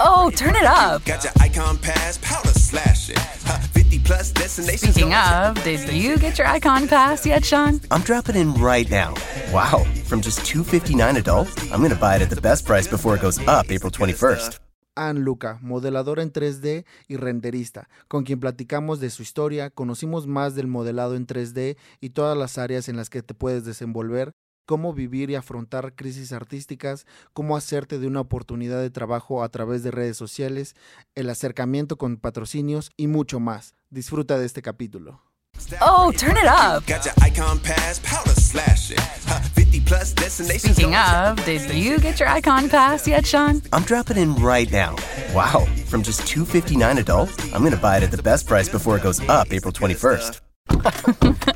Oh, turn it up. Got your icon pass, powder slash it. 50 plus destinations. Speaking of, did you get your icon pass yet, Sean? I'm dropping in right now. Wow, from just 259 adult, I'm going to buy it at the best price before it goes up April 21st. Ann Luca, modeladora en 3D y renderista, con quien platicamos de su historia, conocimos más del modelado en 3D y todas las áreas en las que te puedes desenvolver, cómo vivir y afrontar crisis artísticas, cómo hacerte de una oportunidad de trabajo a través de redes sociales, el acercamiento con patrocinios y mucho más. Disfruta de este capítulo. Oh, turn it up. Got your icon pass, powder slash it. 50 plus destinations. Speaking of, did you get your icon pass yet, Sean? I'm dropping in right now. Wow, from just 259 adult, I'm going to buy it at the best price before it goes up April 21st.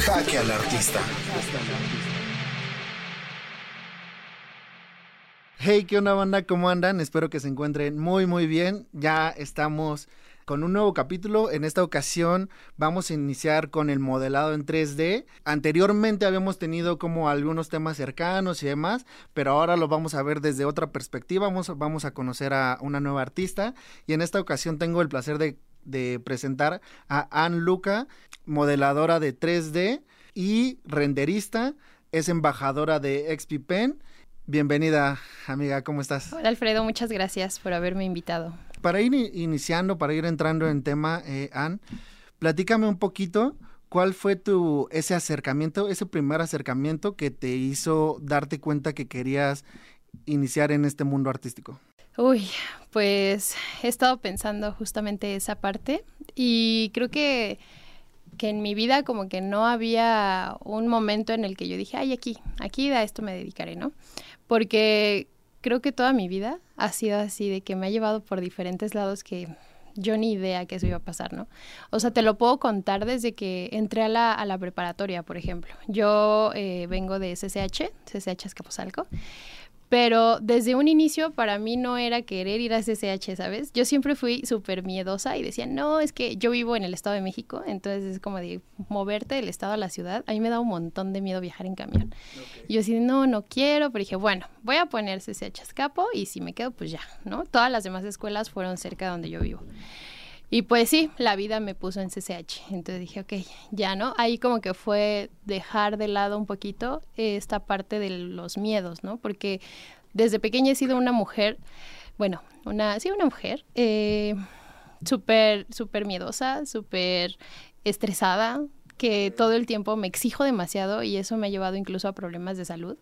Jaque al artista. Hey, ¿qué onda banda? ¿Cómo andan? Espero que se encuentren muy muy bien. Ya estamos con un nuevo capítulo. En esta ocasión vamos a iniciar con el modelado en 3D. Anteriormente habíamos tenido como algunos temas cercanos y demás, pero ahora lo vamos a ver desde otra perspectiva. Vamos, a conocer a una nueva artista y en esta ocasión tengo el placer de, presentar a Ann Luca, modeladora de 3D y renderista. Es embajadora de XP Pen. Bienvenida, amiga, ¿cómo estás? Hola Alfredo, muchas gracias por haberme invitado. Para ir iniciando, para ir entrando en tema, eh, Ann, platícame un poquito cuál fue tu ese acercamiento, ese primer acercamiento que te hizo darte cuenta que querías iniciar en este mundo artístico. Uy, pues he estado pensando justamente esa parte y creo que, que en mi vida como que no había un momento en el que yo dije, ay, aquí, aquí a esto me dedicaré, ¿no? Porque creo que toda mi vida ha sido así, de que me ha llevado por diferentes lados que yo ni idea que eso iba a pasar, ¿no? O sea, te lo puedo contar desde que entré a la, a la preparatoria, por ejemplo. Yo eh, vengo de CCH, CCH Escaposalco, pero desde un inicio para mí no era querer ir a CCH, ¿sabes? Yo siempre fui súper miedosa y decía, no, es que yo vivo en el Estado de México, entonces es como de moverte del Estado a la ciudad. A mí me da un montón de miedo viajar en camión. Y yo así, no, no quiero, pero dije, bueno, voy a poner CCH Escapo y si me quedo, pues ya, ¿no? Todas las demás escuelas fueron cerca de donde yo vivo. Y pues sí, la vida me puso en CCH. Entonces dije, ok, ya, ¿no? Ahí como que fue dejar de lado un poquito esta parte de los miedos, ¿no? Porque desde pequeña he sido una mujer, bueno, una, sí, una mujer, eh, súper, súper miedosa, súper estresada, que todo el tiempo me exijo demasiado y eso me ha llevado incluso a problemas de salud.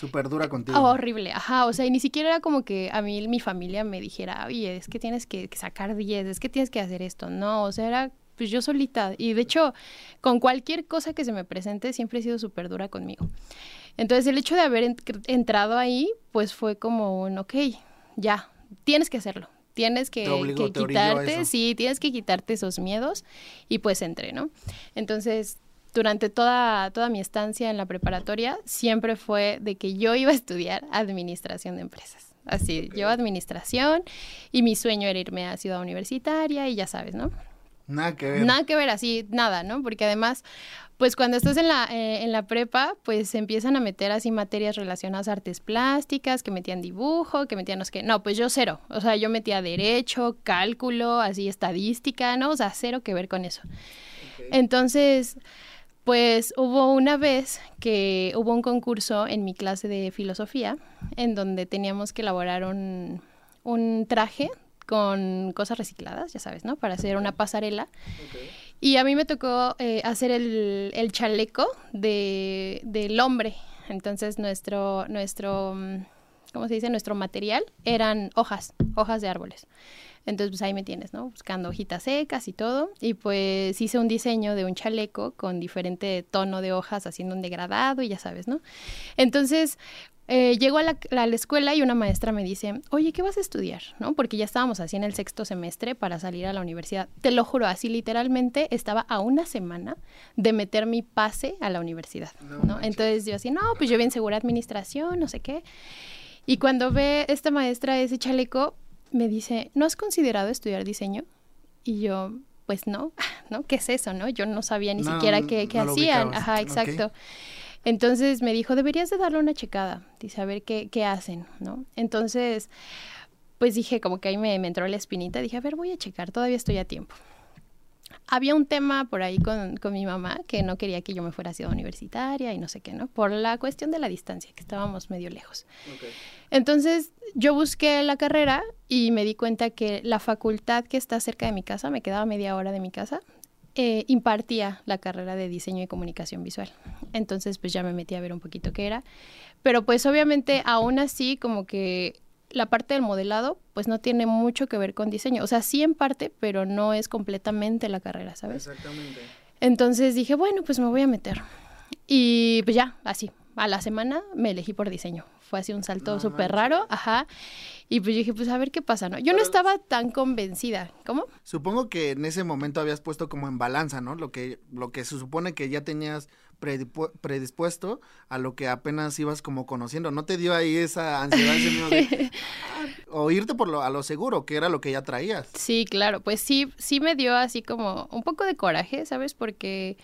Súper dura contigo. Oh, horrible, ajá, o sea, y ni siquiera era como que a mí mi familia me dijera, oye, es que tienes que sacar 10, es que tienes que hacer esto, no, o sea, era pues yo solita, y de hecho, con cualquier cosa que se me presente, siempre he sido súper dura conmigo. Entonces, el hecho de haber en- entrado ahí, pues fue como un, ok, ya, tienes que hacerlo, tienes que, obligó, quitarte, sí, tienes que quitarte esos miedos, y pues entré, ¿no? Entonces, durante toda, toda mi estancia en la preparatoria, siempre fue de que yo iba a estudiar administración de empresas. Así, yo administración y mi sueño era irme a ciudad universitaria y ya sabes, ¿no? Nada que ver. Nada que ver así, nada, ¿no? Porque además, pues cuando estás en la, eh, en la prepa, pues se empiezan a meter así materias relacionadas a artes plásticas, que metían dibujo, que metían no sé qué. No, pues yo cero. O sea, yo metía derecho, cálculo, así estadística, ¿no? O sea, cero que ver con eso. Entonces, pues hubo una vez que hubo un concurso en mi clase de filosofía en donde teníamos que elaborar un, un traje con cosas recicladas, ya sabes, ¿no? Para hacer una pasarela. Y a mí me tocó eh, hacer el, el chaleco de, del hombre. Entonces nuestro, nuestro, mm, ¿cómo se dice? Nuestro material eran hojas, hojas de árboles. Entonces, pues ahí me tienes, ¿no? Buscando hojitas secas y todo. Y pues hice un diseño de un chaleco con diferente tono de hojas, haciendo un degradado y ya sabes, ¿no? Entonces, eh, llego a la, a la, escuela y una maestra me dice, oye, ¿qué vas a estudiar? ¿No? Porque ya estábamos así en el sexto semestre para salir a la universidad. Te lo juro, así literalmente estaba a una semana de meter mi pase a la universidad, ¿no? ¿no? Entonces yo así, no, pues yo bien segura administración, no sé qué. Y cuando ve esta maestra ese chaleco, me dice, ¿no has considerado estudiar diseño? Y yo, pues no, ¿no? ¿Qué es eso, no? Yo no sabía ni no, siquiera qué, qué no hacían. Ajá, exacto. Okay. Entonces me dijo, deberías de darle una checada, dice, a ver qué, qué hacen, ¿no? Entonces, pues dije, como que ahí me, me entró la espinita, dije, a ver, voy a checar, todavía estoy a tiempo había un tema por ahí con, con, mi mamá que no quería que yo me fuera a ciudad universitaria y no sé qué, ¿no? Por la cuestión de la distancia, que estábamos medio lejos. Okay. Entonces yo busqué la carrera y me di cuenta que la facultad que está cerca de mi casa, me quedaba media hora de mi casa, eh, impartía la carrera de diseño y comunicación visual. Entonces pues ya me metí a ver un poquito qué era. Pero pues obviamente aún así como que la parte del modelado pues no tiene mucho que ver con diseño. O sea, sí en parte, pero no es completamente la carrera, ¿sabes? Exactamente. Entonces dije, bueno, pues me voy a meter. Y pues ya, así, a la semana me elegí por diseño. Fue así un salto No súper raro, ajá. Y pues yo dije, pues a ver qué pasa, ¿no? Yo no estaba tan convencida. ¿Cómo? Supongo que en ese momento habías puesto como en balanza, ¿no? Lo que, lo que se supone que ya tenías predispuesto a lo que apenas ibas como conociendo. ¿No te dio ahí esa ansiedad, de o irte por lo, a lo seguro, que era lo que ya traías? Sí, claro, pues sí, sí me dio así como un poco de coraje, ¿sabes? Porque,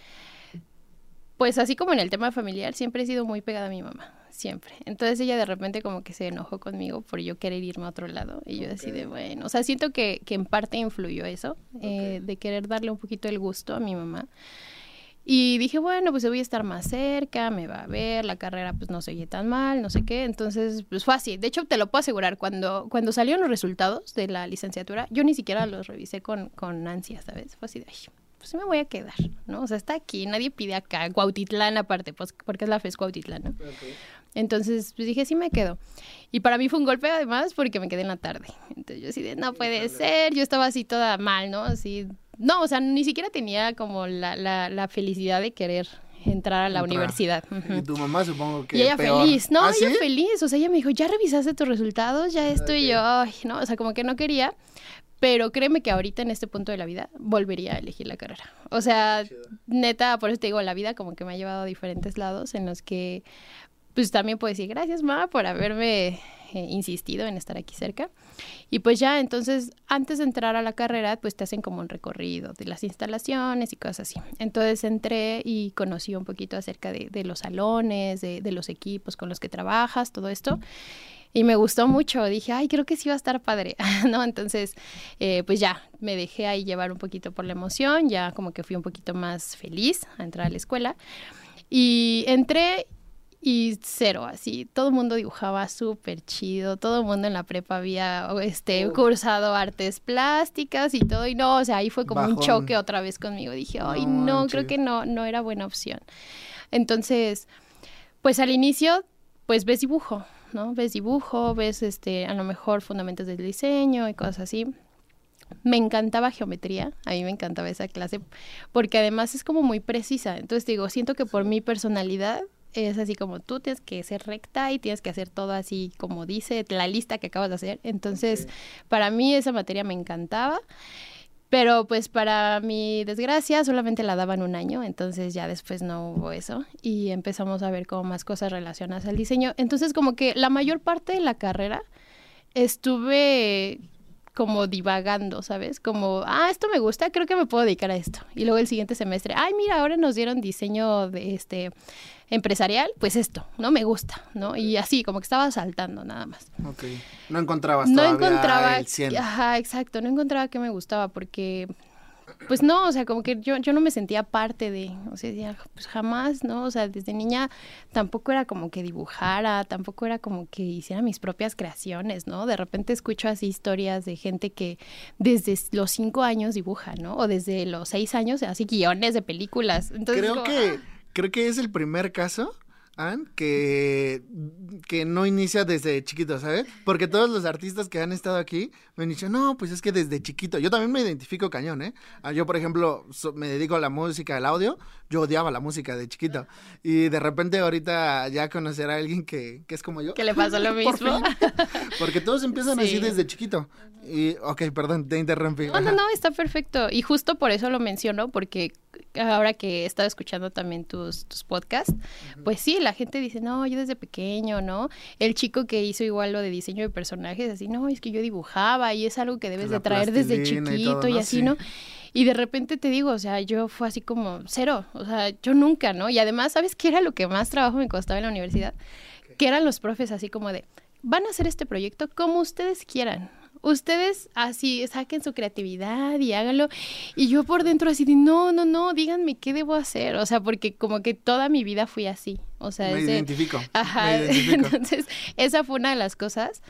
pues así como en el tema familiar, siempre he sido muy pegada a mi mamá, siempre. Entonces ella de repente como que se enojó conmigo por yo querer irme a otro lado y yo así de, bueno, o sea, siento que, que en parte influyó eso, eh, de querer darle un poquito el gusto a mi mamá. Y dije, bueno, pues voy a estar más cerca, me va a ver, la carrera pues no se oye tan mal, no sé qué. Entonces, pues fue así. De hecho, te lo puedo asegurar, cuando, cuando salieron los resultados de la licenciatura, yo ni siquiera los revisé con, con ansia, ¿sabes? Fue así de, ay, pues me voy a quedar, ¿no? O sea, está aquí, nadie pide acá, Cuautitlán aparte, pues porque es la FES Cuautitlán, ¿no? Entonces, pues dije, sí me quedo. Y para mí fue un golpe además porque me quedé en la tarde. Entonces yo así de, no puede ser, yo estaba así toda mal, ¿no? Así, no, o sea, ni siquiera tenía como la, la, la felicidad de querer entrar a la Entrar. universidad. Y tu mamá supongo que Y ella peor. feliz, no, ¿Ah, ella sí? feliz, o sea, ella me dijo, ¿ya revisaste tus resultados? Ya esto y yo, ay, no, o sea, como que no quería, pero créeme que ahorita en este punto de la vida volvería a elegir la carrera. O sea, neta, por eso te digo, la vida como que me ha llevado a diferentes lados en los que, pues también puedo decir, gracias, ma, por haberme eh, insistido en estar aquí cerca. Y pues ya, entonces, antes de entrar a la carrera, pues te hacen como un recorrido de las instalaciones y cosas así. Entonces entré y conocí un poquito acerca de, de los salones, de, de los equipos con los que trabajas, todo esto. Y me gustó mucho, dije, ay, creo que sí va a estar padre, ¿no? Entonces, eh, pues ya, me dejé ahí llevar un poquito por la emoción, ya como que fui un poquito más feliz a entrar a la escuela. Y entré y cero, así, todo el mundo dibujaba súper chido, todo el mundo en la prepa había este, Uf. cursado artes plásticas y todo, y no, o sea, ahí fue como un Bajón. choque otra vez conmigo, dije, ay, No no, creo que no, no era buena opción. Entonces, pues al inicio, pues ves dibujo, ¿no? Ves dibujo, ves este, a lo mejor fundamentos del diseño y cosas así. Me encantaba geometría, a mí me encantaba esa clase, porque además es como muy precisa. Entonces digo, siento que por mi personalidad es así como tú tienes que ser recta y tienes que hacer todo así como dice la lista que acabas de hacer. Entonces, para mí esa materia me encantaba. Pero pues para mi desgracia solamente la daban un año, entonces ya después no hubo eso y empezamos a ver como más cosas relacionadas al diseño. Entonces como que la mayor parte de la carrera estuve como divagando, ¿sabes? Como, ah, esto me gusta, creo que me puedo dedicar a esto. Y luego el siguiente semestre, ay, mira, ahora nos dieron diseño de este empresarial, pues esto, ¿no? Me gusta, ¿no? Y así, como que estaba saltando nada más Ok. No encontrabas no todavía encontraba el 100. ajá exacto no encontraba que me gustaba porque pues no o sea como que yo yo no me sentía parte de o sea decía, pues jamás no o sea desde niña tampoco era como que dibujara tampoco era como que hiciera mis propias creaciones no de repente escucho así historias de gente que desde los cinco años dibuja no o desde los seis años hace guiones de películas entonces Creo como, que ah, creo que es el primer caso Ann, que, que no inicia desde chiquito, ¿sabes? Porque todos los artistas que han estado aquí me han dicho, no, pues es que desde chiquito. Yo también me identifico cañón, ¿eh? Ah, Yo, por ejemplo, so- me dedico a la música, al audio. Yo odiaba la música de chiquito. Y de repente ahorita ya conocer a alguien que, que es como yo. Que le pasó lo mismo. Porque todos empiezan así Sí. desde chiquito. Y, ok, perdón, te interrumpí. No, no, no, está perfecto. Y justo por eso lo menciono, porque ahora que he estado escuchando también tus, tus podcasts, pues sí, la gente dice, no, yo desde pequeño, ¿no? El chico que hizo igual lo de diseño de personajes, así, no, es que yo dibujaba y es algo que debes La de traer desde y chiquito y, así, Sí. ¿no? Y de repente te digo, o sea, yo fue así como cero, o sea, yo nunca, ¿no? Y además, ¿sabes qué era lo que más trabajo me costaba en la universidad? Que eran los profes así como de, van a hacer este proyecto como ustedes quieran. Ustedes así saquen su creatividad y háganlo. Y yo por dentro así de, no, no, no, díganme qué debo hacer. O sea, porque como que toda mi vida fui así. O sea, Me identifico. Ajá, Me identifico. entonces esa fue una de las cosas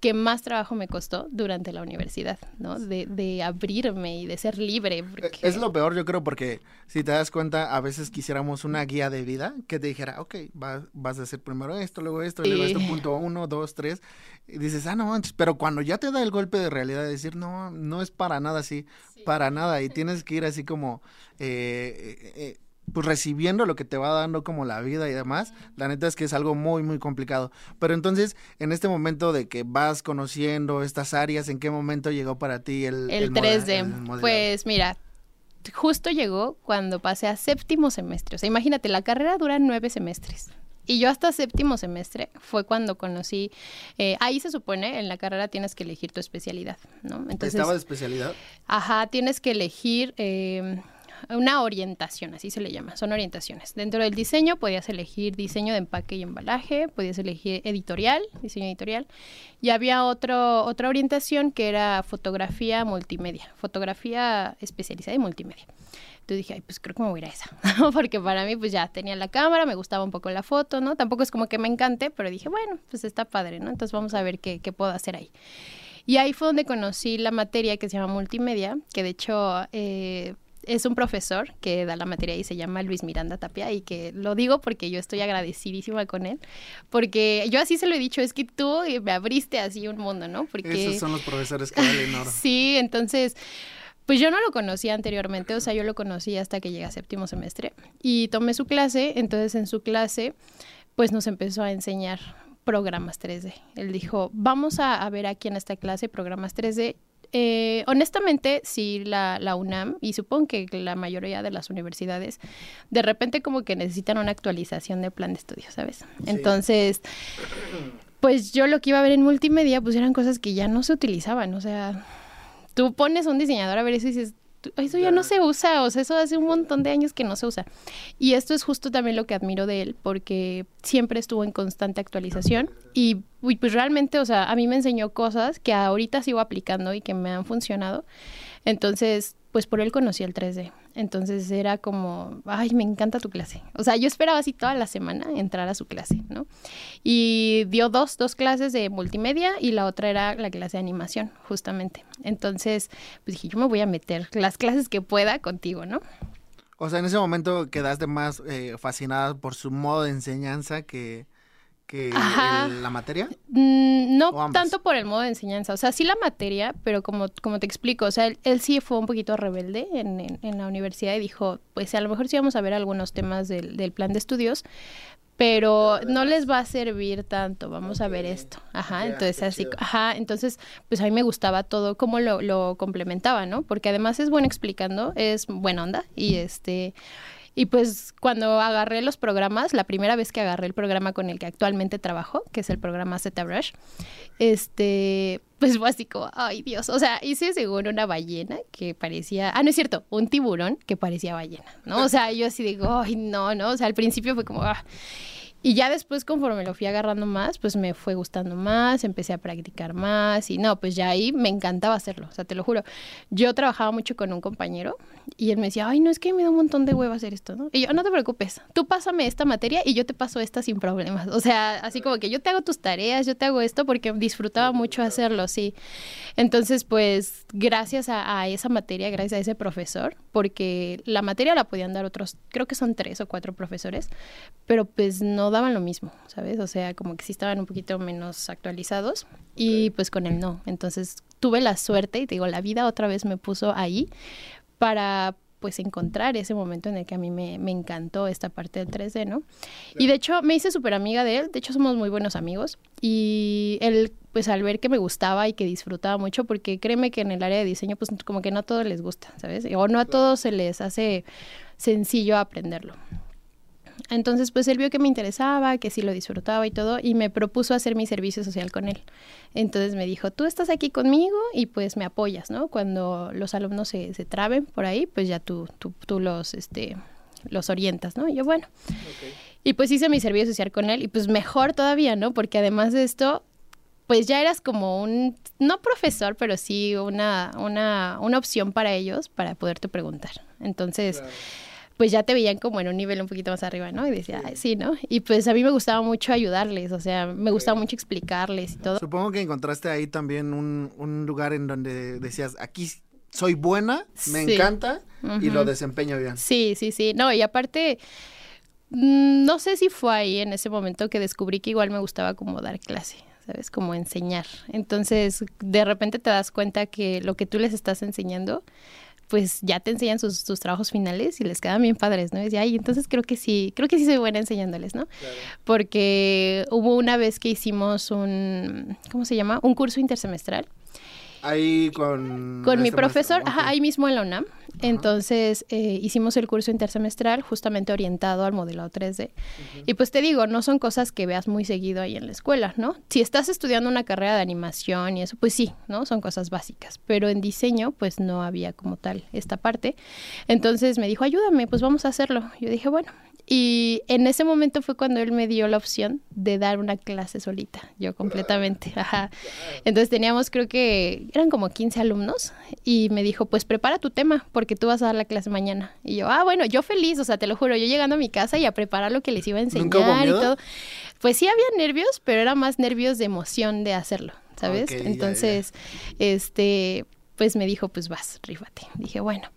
que más trabajo me costó durante la universidad, ¿no? De, de abrirme y de ser libre. Porque... Eh, Es lo peor, yo creo, porque si te das cuenta, a veces quisiéramos una guía de vida que te dijera, ok, va- vas a hacer primero esto, luego esto, y luego esto, punto uno, dos, tres. Y dices, ah, no manches, pero cuando ya te da el golpe de realidad, de decir, no, no es para nada así, para nada, y tienes que ir así como, eh, eh, eh, pues recibiendo lo que te va dando como la vida y demás, la neta es que es algo muy, muy complicado. Pero entonces, en este momento de que vas conociendo estas áreas, ¿en qué momento llegó para ti el, El 3D. el modelado? pues mira, justo llegó cuando pasé a séptimo semestre. O sea, imagínate, la carrera dura nueve semestres. Y yo hasta séptimo semestre fue cuando conocí, eh, ahí se supone, en la carrera tienes que elegir tu especialidad, ¿no? Entonces, ¿Estaba de especialidad? Ajá, tienes que elegir eh, una orientación, así se le llama, son orientaciones. Dentro del diseño podías elegir diseño de empaque y embalaje, podías elegir editorial, diseño editorial, y había otro, otra orientación que era fotografía multimedia, fotografía especializada y multimedia. Entonces dije, ay, pues creo que me voy a ir a esa, porque para mí pues ya tenía la cámara, me gustaba un poco la foto, ¿no? Tampoco es como que me encante, pero dije, bueno, pues está padre, ¿no? Entonces vamos a ver qué, qué puedo hacer ahí. Y ahí fue donde conocí la materia que se llama multimedia, que de hecho eh, es un profesor que da la materia y se llama Luis Miranda Tapia y que lo digo porque yo estoy agradecidísima con él, porque yo así se lo he dicho, es que tú me abriste así un mundo, ¿no? Porque Esos son los profesores que valen oro. Sí, entonces, pues yo no lo conocía anteriormente, o sea, yo lo conocí hasta que llegué a séptimo semestre y tomé su clase, entonces en su clase, pues nos empezó a enseñar programas 3D. Él dijo, vamos a, a ver aquí en esta clase programas 3D. Eh, honestamente, sí, la, la UNAM y supongo que la mayoría de las universidades de repente como que necesitan una actualización de plan de estudio, ¿sabes? Entonces, pues yo lo que iba a ver en multimedia, pues eran cosas que ya no se utilizaban, o sea, tú pones a un diseñador a ver eso y dices, "Tú- eso ya no se usa, o sea, eso hace un montón de años que no se usa. Y esto es justo también lo que admiro de él, porque siempre estuvo en constante actualización y, pues realmente, o sea, a mí me enseñó cosas que ahorita sigo aplicando y que me han funcionado. Entonces, pues por él conocí el 3D. Entonces era como, ay, me encanta tu clase. O sea, yo esperaba así toda la semana entrar a su clase, ¿no? Y dio dos, dos clases de multimedia y la otra era la clase de animación, justamente. Entonces, pues dije, yo me voy a meter las clases que pueda contigo, ¿no? O sea, en ese momento quedaste más eh, fascinada por su modo de enseñanza que, que la materia. Mm, no tanto por el modo de enseñanza, o sea, sí la materia, pero como, como te explico, o sea, él, él sí fue un poquito rebelde en, en- en la universidad y dijo, pues a lo mejor sí vamos a ver algunos temas del, del plan de estudios, pero no les va a servir tanto, vamos a ver esto. Ajá, entonces así, ajá, entonces pues a mí me gustaba todo cómo lo, lo complementaba, ¿no? Porque además es bueno explicando, es buena onda y este... Y pues cuando agarré los programas, la primera vez que agarré el programa con el que actualmente trabajo, que es el programa ZBrush, este, pues fue así como, ay Dios, o sea, hice según una ballena que parecía, ah, no es cierto, un tiburón que parecía ballena, ¿no? O sea, yo así digo, ay, no, no, o sea, al principio fue como, ah. Y ya después, conforme lo fui agarrando más, pues me fue gustando más, empecé a practicar más y no, pues ya ahí me encantaba hacerlo, o sea, te lo juro. Yo trabajaba mucho con un compañero y él me decía, ay, no, es que me da un montón de huevo hacer esto, ¿no? Y yo, no te preocupes, tú pásame esta materia y yo te paso esta sin problemas. O sea, así como que yo te hago tus tareas, yo te hago esto porque disfrutaba mucho hacerlo, sí. Entonces, pues, gracias a, a esa materia, gracias a ese profesor, porque la materia la podían dar otros, creo que son tres o cuatro profesores, pero pues no daban lo mismo, ¿sabes? O sea, como que sí estaban un poquito menos actualizados y pues con él no. Entonces tuve la suerte y te digo, la vida otra vez me puso ahí para pues encontrar ese momento en el que a mí me, me encantó esta parte del 3D, ¿no? Y de hecho me hice súper amiga de él, de hecho somos muy buenos amigos y él pues al ver que me gustaba y que disfrutaba mucho, porque créeme que en el área de diseño pues como que no a todos les gusta, ¿sabes? O no a todos se les hace sencillo aprenderlo. Entonces, pues él vio que me interesaba, que sí lo disfrutaba y todo, y me propuso hacer mi servicio social con él. Entonces me dijo, tú estás aquí conmigo y pues me apoyas, ¿no? Cuando los alumnos se, se traben por ahí, pues ya tú, tú, tú los, este, los orientas, ¿no? Y yo, bueno. Y pues hice mi servicio social con él y pues mejor todavía, ¿no? Porque además de esto, pues ya eras como un, no profesor, pero sí una, una, una opción para ellos para poderte preguntar. Entonces pues ya te veían como en un nivel un poquito más arriba, ¿no? Y decía, sí. sí, ¿no? Y pues a mí me gustaba mucho ayudarles, o sea, me gustaba mucho explicarles y todo. Supongo que encontraste ahí también un, un lugar en donde decías, aquí soy buena, me sí. encanta uh -huh. y lo desempeño bien. Sí, sí, sí. No, y aparte, mm, no sé si fue ahí en ese momento que descubrí que igual me gustaba como dar clase. ¿Sabes? Como enseñar. Entonces, de repente te das cuenta que lo que tú les estás enseñando pues ya te enseñan sus, sus, trabajos finales y les quedan bien padres, ¿no? Y decía, ay, entonces creo que sí, creo que sí soy buena enseñándoles, ¿no? Claro. Porque hubo una vez que hicimos un, ¿cómo se llama? Un curso intersemestral. Ahí con... Con mi profesor, maestro. ajá, ahí mismo en la UNAM. Ajá. Entonces eh, hicimos el curso intersemestral justamente orientado al modelado 3D. Uh -huh. Y pues te digo, no son cosas que veas muy seguido ahí en la escuela, ¿no? Si estás estudiando una carrera de animación y eso, pues sí, ¿no? Son cosas básicas. Pero en diseño, pues no había como tal esta parte. Entonces me dijo, ayúdame, pues vamos a hacerlo. Yo dije, bueno, y en ese momento fue cuando él me dio la opción de dar una clase solita, yo completamente. Ajá. Entonces teníamos, creo que eran como 15 alumnos y me dijo, pues prepara tu tema porque tú vas a dar la clase mañana. Y yo, ah, bueno, yo feliz, o sea, te lo juro, yo llegando a mi casa y a preparar lo que les iba a enseñar y todo. Pues sí había nervios, pero era más nervios de emoción de hacerlo, ¿sabes? Okay, Entonces, ya, ya. este, pues me dijo, pues vas, rífate. Dije, bueno.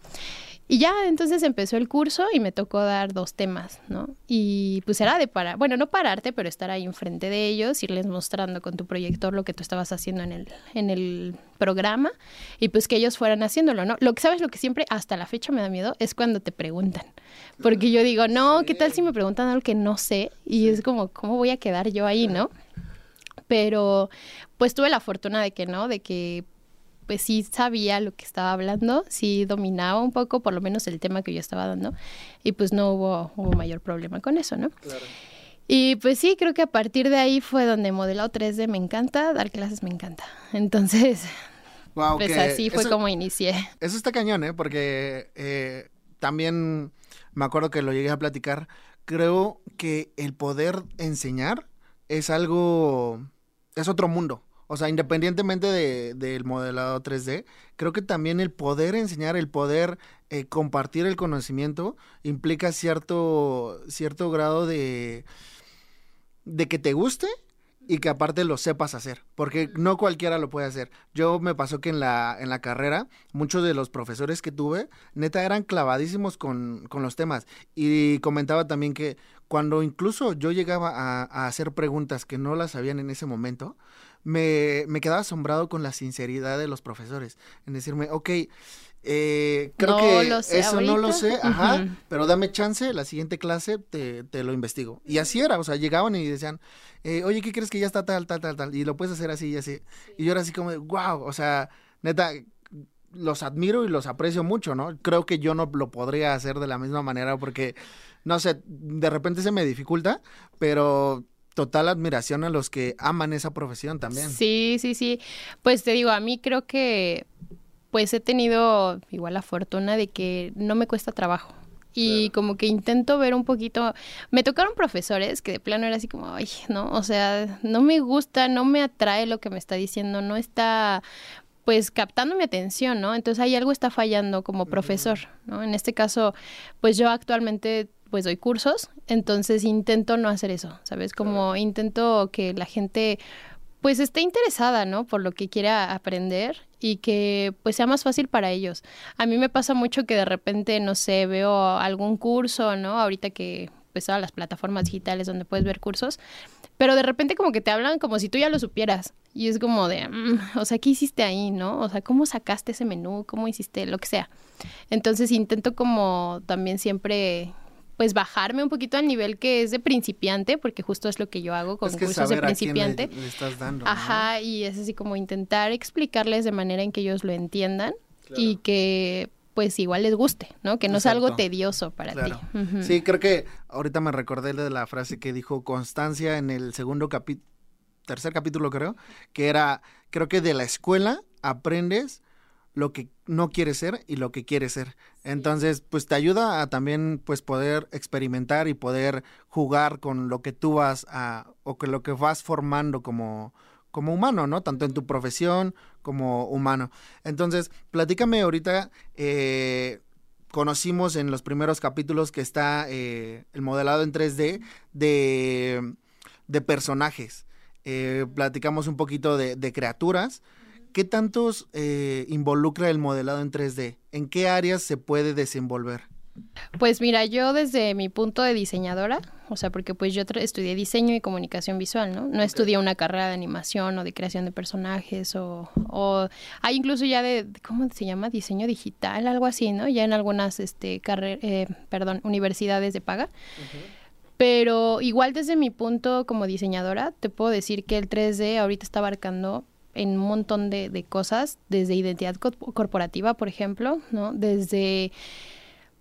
Y ya entonces empezó el curso y me tocó dar dos temas, ¿no? Y pues era de parar, bueno, no pararte, pero estar ahí enfrente de ellos, irles mostrando con tu proyector lo que tú estabas haciendo en el, en el programa y pues que ellos fueran haciéndolo, ¿no? Lo que sabes, lo que siempre hasta la fecha me da miedo es cuando te preguntan, porque yo digo, no, ¿qué tal si me preguntan algo que no sé? Y es como, ¿cómo voy a quedar yo ahí, no? Pero pues tuve la fortuna de que no, de que pues sí sabía lo que estaba hablando, sí dominaba un poco, por lo menos el tema que yo estaba dando, y pues no hubo, hubo mayor problema con eso, ¿no? Claro. Y pues sí, creo que a partir de ahí fue donde modelado 3D me encanta, dar clases me encanta. Entonces, wow, pues así fue eso, como inicié. Eso está cañón, ¿eh? Porque eh, también me acuerdo que lo llegué a platicar. Creo que el poder enseñar es algo, es otro mundo. O sea, independientemente del de, de modelado 3D, creo que también el poder enseñar, el poder eh, compartir el conocimiento implica cierto, cierto grado de, de que te guste y que aparte lo sepas hacer, porque no cualquiera lo puede hacer. Yo me pasó que en la, en la carrera, muchos de los profesores que tuve, neta, eran clavadísimos con, con los temas. Y comentaba también que cuando incluso yo llegaba a, a hacer preguntas que no las sabían en ese momento, me, me, quedaba asombrado con la sinceridad de los profesores, en decirme, ok, eh, creo no que lo sé eso ahorita. no lo sé, ajá, Uh -huh. pero dame chance, la siguiente clase te, te, lo investigo. Y así era, o sea, llegaban y decían, eh, oye, ¿qué crees que ya está tal, tal, tal, tal? Y lo puedes hacer así y así. Y yo era así como, wow, o sea, neta, los admiro y los aprecio mucho, ¿no? Creo que yo no lo podría hacer de la misma manera porque, no sé, de repente se me dificulta, pero total admiración a los que aman esa profesión también. Sí, sí, sí. Pues te digo, a mí creo que pues he tenido igual la fortuna de que no me cuesta trabajo. Y claro. como que intento ver un poquito, me tocaron profesores que de plano era así como, ay, no, o sea, no me gusta, no me atrae lo que me está diciendo, no está pues captando mi atención, ¿no? Entonces ahí algo está fallando como profesor, ¿no? En este caso, pues yo actualmente pues doy cursos, entonces intento no hacer eso, ¿sabes? Como intento que la gente pues esté interesada, ¿no? Por lo que quiera aprender y que pues sea más fácil para ellos. A mí me pasa mucho que de repente, no sé, veo algún curso, ¿no? Ahorita que pues todas las plataformas digitales donde puedes ver cursos, pero de repente como que te hablan como si tú ya lo supieras. Y es como de, mm, o sea, ¿qué hiciste ahí, no? O sea, ¿cómo sacaste ese menú? ¿Cómo hiciste lo que sea? Entonces intento como también siempre pues bajarme un poquito al nivel que es de principiante, porque justo es lo que yo hago con Es que cursos de saber a quién le- principiante. le estás dando, ¿no? Ajá, y es así como intentar explicarles de manera en que ellos lo entiendan y que pues igual les guste, ¿no? Que no sea algo tedioso para Claro. ti. Ujú. Sí, creo que ahorita me recordé de la frase que dijo Constancia en el segundo capítulo, tercer capítulo creo, que era, creo que de la escuela aprendes lo que no quieres ser y lo que quieres ser. Entonces, pues te ayuda a también pues poder experimentar y poder jugar con lo que tú vas a, o que lo que vas formando como, como humano, ¿no? Tanto en tu profesión como humano. Entonces, platícame ahorita, eh, conocimos en los primeros capítulos que está eh, el modelado en 3D de, de personajes. Eh, platicamos un poquito de, de criaturas. ¿Qué tantos eh, involucra el modelado en 3D? ¿En qué áreas se puede desenvolver? Pues mira, yo desde mi punto de diseñadora, o sea, porque pues yo estudié diseño y comunicación visual, ¿no? No estudié una carrera de animación o de creación de personajes o, o hay incluso ya de, ¿cómo se llama? Diseño digital, algo así, ¿no? Ya en algunas, este, eh, perdón, universidades de paga. Pero igual desde mi punto como diseñadora, te puedo decir que el 3D ahorita está abarcando en un montón de, de cosas, desde identidad co- corporativa, por ejemplo, ¿no? Desde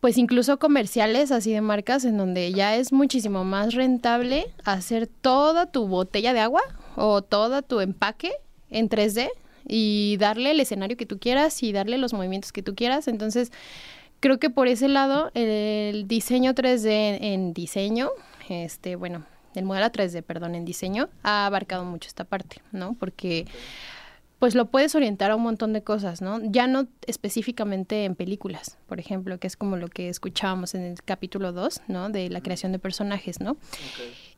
pues incluso comerciales así de marcas en donde ya es muchísimo más rentable hacer toda tu botella de agua o todo tu empaque en 3D y darle el escenario que tú quieras y darle los movimientos que tú quieras. Entonces, creo que por ese lado el diseño 3D en diseño, este, bueno, el modelo 3D, perdón, en diseño ha abarcado mucho esta parte, ¿no? Porque pues lo puedes orientar a un montón de cosas, ¿no? Ya no específicamente en películas, por ejemplo, que es como lo que escuchábamos en el capítulo 2, ¿no? De la creación de personajes, ¿no?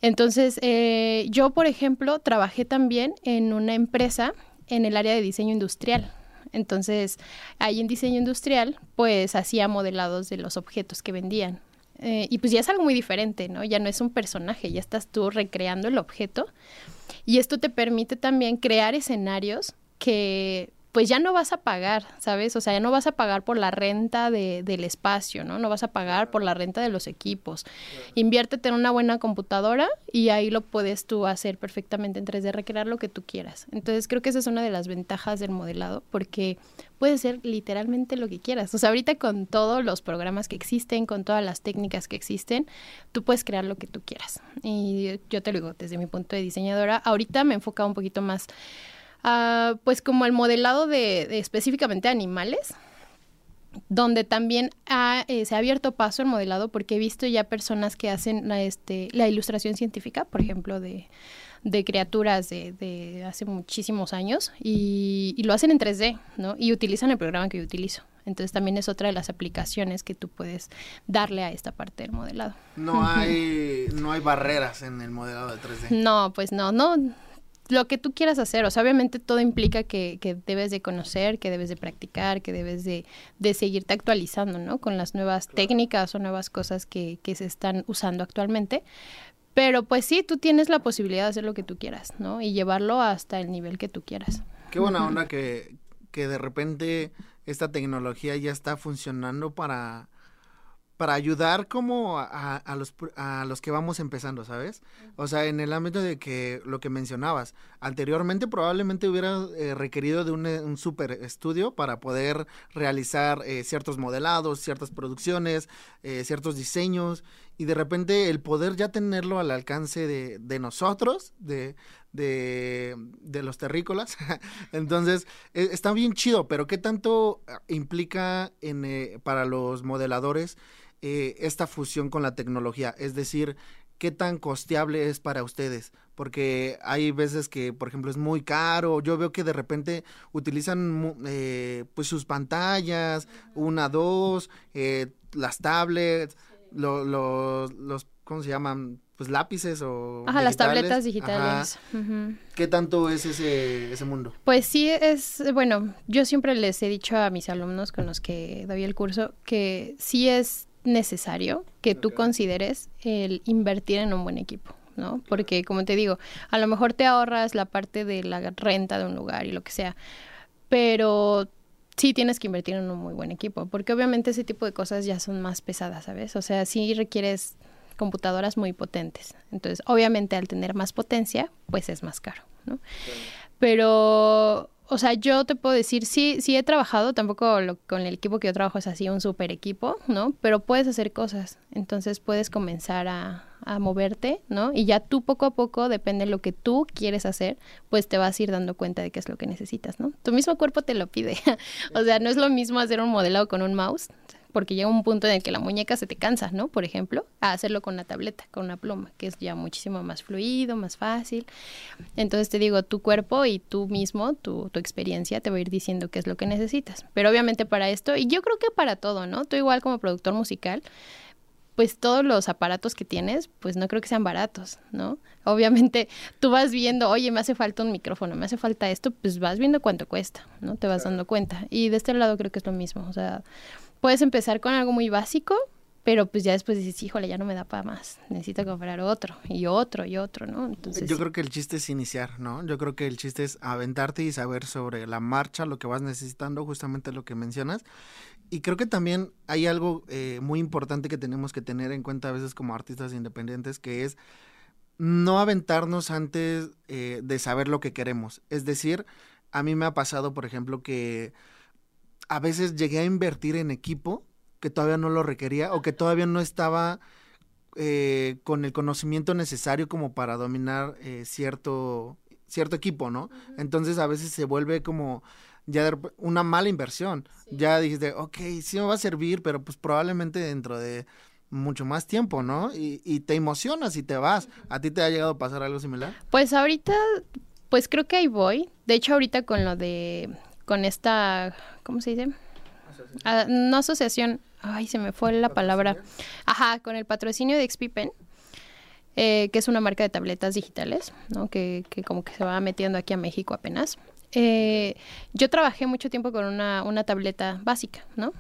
Entonces, eh, yo, por ejemplo, trabajé también en una empresa en el área de diseño industrial. Entonces, ahí en diseño industrial, pues hacía modelados de los objetos que vendían. Eh, y pues ya es algo muy diferente, ¿no? Ya no es un personaje, ya estás tú recreando el objeto. Y esto te permite también crear escenarios que pues ya no vas a pagar, ¿sabes? O sea, ya no vas a pagar por la renta de, del espacio, ¿no? No vas a pagar por la renta de los equipos. Inviértete en una buena computadora y ahí lo puedes tú hacer perfectamente en 3D, recrear lo que tú quieras. Entonces creo que esa es una de las ventajas del modelado porque puede ser literalmente lo que quieras. O sea, ahorita con todos los programas que existen, con todas las técnicas que existen, tú puedes crear lo que tú quieras. Y yo te lo digo desde mi punto de diseñadora. Ahorita me he enfocado un poquito más Ah, pues como el modelado de, de específicamente animales, donde también ha, eh, se ha abierto paso el modelado porque he visto ya personas que hacen la, este, la ilustración científica, por ejemplo, de, de criaturas de, de hace muchísimos años y, y lo hacen en 3D, ¿no? Y utilizan el programa que yo utilizo. Entonces también es otra de las aplicaciones que tú puedes darle a esta parte del modelado. No hay, no hay barreras en el modelado de 3D. No, pues no, no. Lo que tú quieras hacer, o sea, obviamente todo implica que, que debes de conocer, que debes de practicar, que debes de, de seguirte actualizando, ¿no? Con las nuevas técnicas o nuevas cosas que, que se están usando actualmente. Pero pues sí, tú tienes la posibilidad de hacer lo que tú quieras, ¿no? Y llevarlo hasta el nivel que tú quieras. Qué buena onda que, que de repente esta tecnología ya está funcionando para, para ayudar como a, a los, a los que vamos empezando, ¿sabes? O sea, en el ámbito de que lo que mencionabas, anteriormente probablemente hubiera eh, requerido de un, eh, un super estudio para poder realizar eh, ciertos modelados, ciertas producciones, ciertos diseños, y de repente el poder ya tenerlo al alcance de, nosotros, de, de, de los terrícolas. Entonces, está bien chido, pero ¿qué tanto ah, implica en, para los modeladores esta fusión con la tecnología? Es decir, ¿qué tan costeable es para ustedes? Porque hay veces que, por ejemplo, es muy caro. Yo veo que de repente utilizan eh, pues sus pantallas, una, dos, eh, las tablets, lo- los, los, ¿cómo se llaman? Pues lápices o... Ajá, las digitales. tabletas Ajá. digitales. ¿Qué tanto es ese, ese mundo? Pues sí, es, bueno, yo siempre les he dicho a mis alumnos con los que doy el curso que sí es necesario que tú consideres el invertir en un buen equipo. ¿No? Porque, como te digo, a lo mejor te ahorras la parte de la renta de un lugar y lo que sea, pero sí tienes que invertir en un muy buen equipo, porque obviamente ese tipo de cosas ya son más pesadas, ¿sabes? O sea, sí requieres computadoras muy potentes. Entonces, obviamente al tener más potencia, pues es más caro, ¿no? Pero o sea, yo te puedo decir, sí, sí he trabajado, tampoco lo, con el equipo que yo trabajo es así un super equipo, ¿no? Pero puedes hacer cosas, entonces puedes comenzar a, a moverte, ¿no? Y ya tú poco a poco, depende de lo que tú quieres hacer, pues te vas a ir dando cuenta de qué es lo que necesitas, ¿no? Tu mismo cuerpo te lo pide, o sea, no es lo mismo hacer un modelado con un mouse, porque llega un punto en el que la muñeca se te cansa, ¿no? Por ejemplo, a hacerlo con una tableta, con una pluma, que es ya muchísimo más fluido, más fácil. Entonces te digo, tu cuerpo y tú mismo, tu, tu experiencia te va a ir diciendo qué es lo que necesitas. Pero obviamente para esto, y yo creo que para todo, ¿no? Tú igual como productor musical, pues todos los aparatos que tienes, pues no creo que sean baratos, ¿no? Obviamente tú vas viendo, oye, me hace falta un micrófono, me hace falta esto, pues vas viendo cuánto cuesta, ¿no? Te vas dando cuenta. Y de este lado creo que es lo mismo, o sea, puedes empezar con algo muy básico, pero pues ya después dices, híjole, ya no me da para más, necesito comprar otro y otro y otro, ¿no? Entonces, yo creo que el chiste es iniciar, ¿no? Yo creo que el chiste es aventarte y saber sobre la marcha, lo que vas necesitando, justamente lo que mencionas. Y creo que también hay algo eh, muy importante que tenemos que tener en cuenta a veces como artistas independientes, que es no aventarnos antes eh, de saber lo que queremos. Es decir, a mí me ha pasado, por ejemplo, que a veces llegué a invertir en equipo que todavía no lo requería o que todavía no estaba eh, con el conocimiento necesario como para dominar eh, cierto, cierto equipo, ¿no? Entonces a veces se vuelve como ya una mala inversión. Ya dijiste, ok, sí me va a servir, pero pues probablemente dentro de mucho más tiempo, ¿no? Y, y te emocionas y te vas. ¿A ti te ha llegado a pasar algo similar? Pues ahorita, pues creo que ahí voy. De hecho, ahorita con lo de con esta, ¿cómo se dice? Ah, no asociación, ay, se me fue la palabra. Ajá, con el patrocinio de XP eh, que es una marca de tabletas digitales, ¿no? Que, que como que se va metiendo aquí a México apenas. Eh, yo trabajé mucho tiempo con una, una tableta básica, ¿no?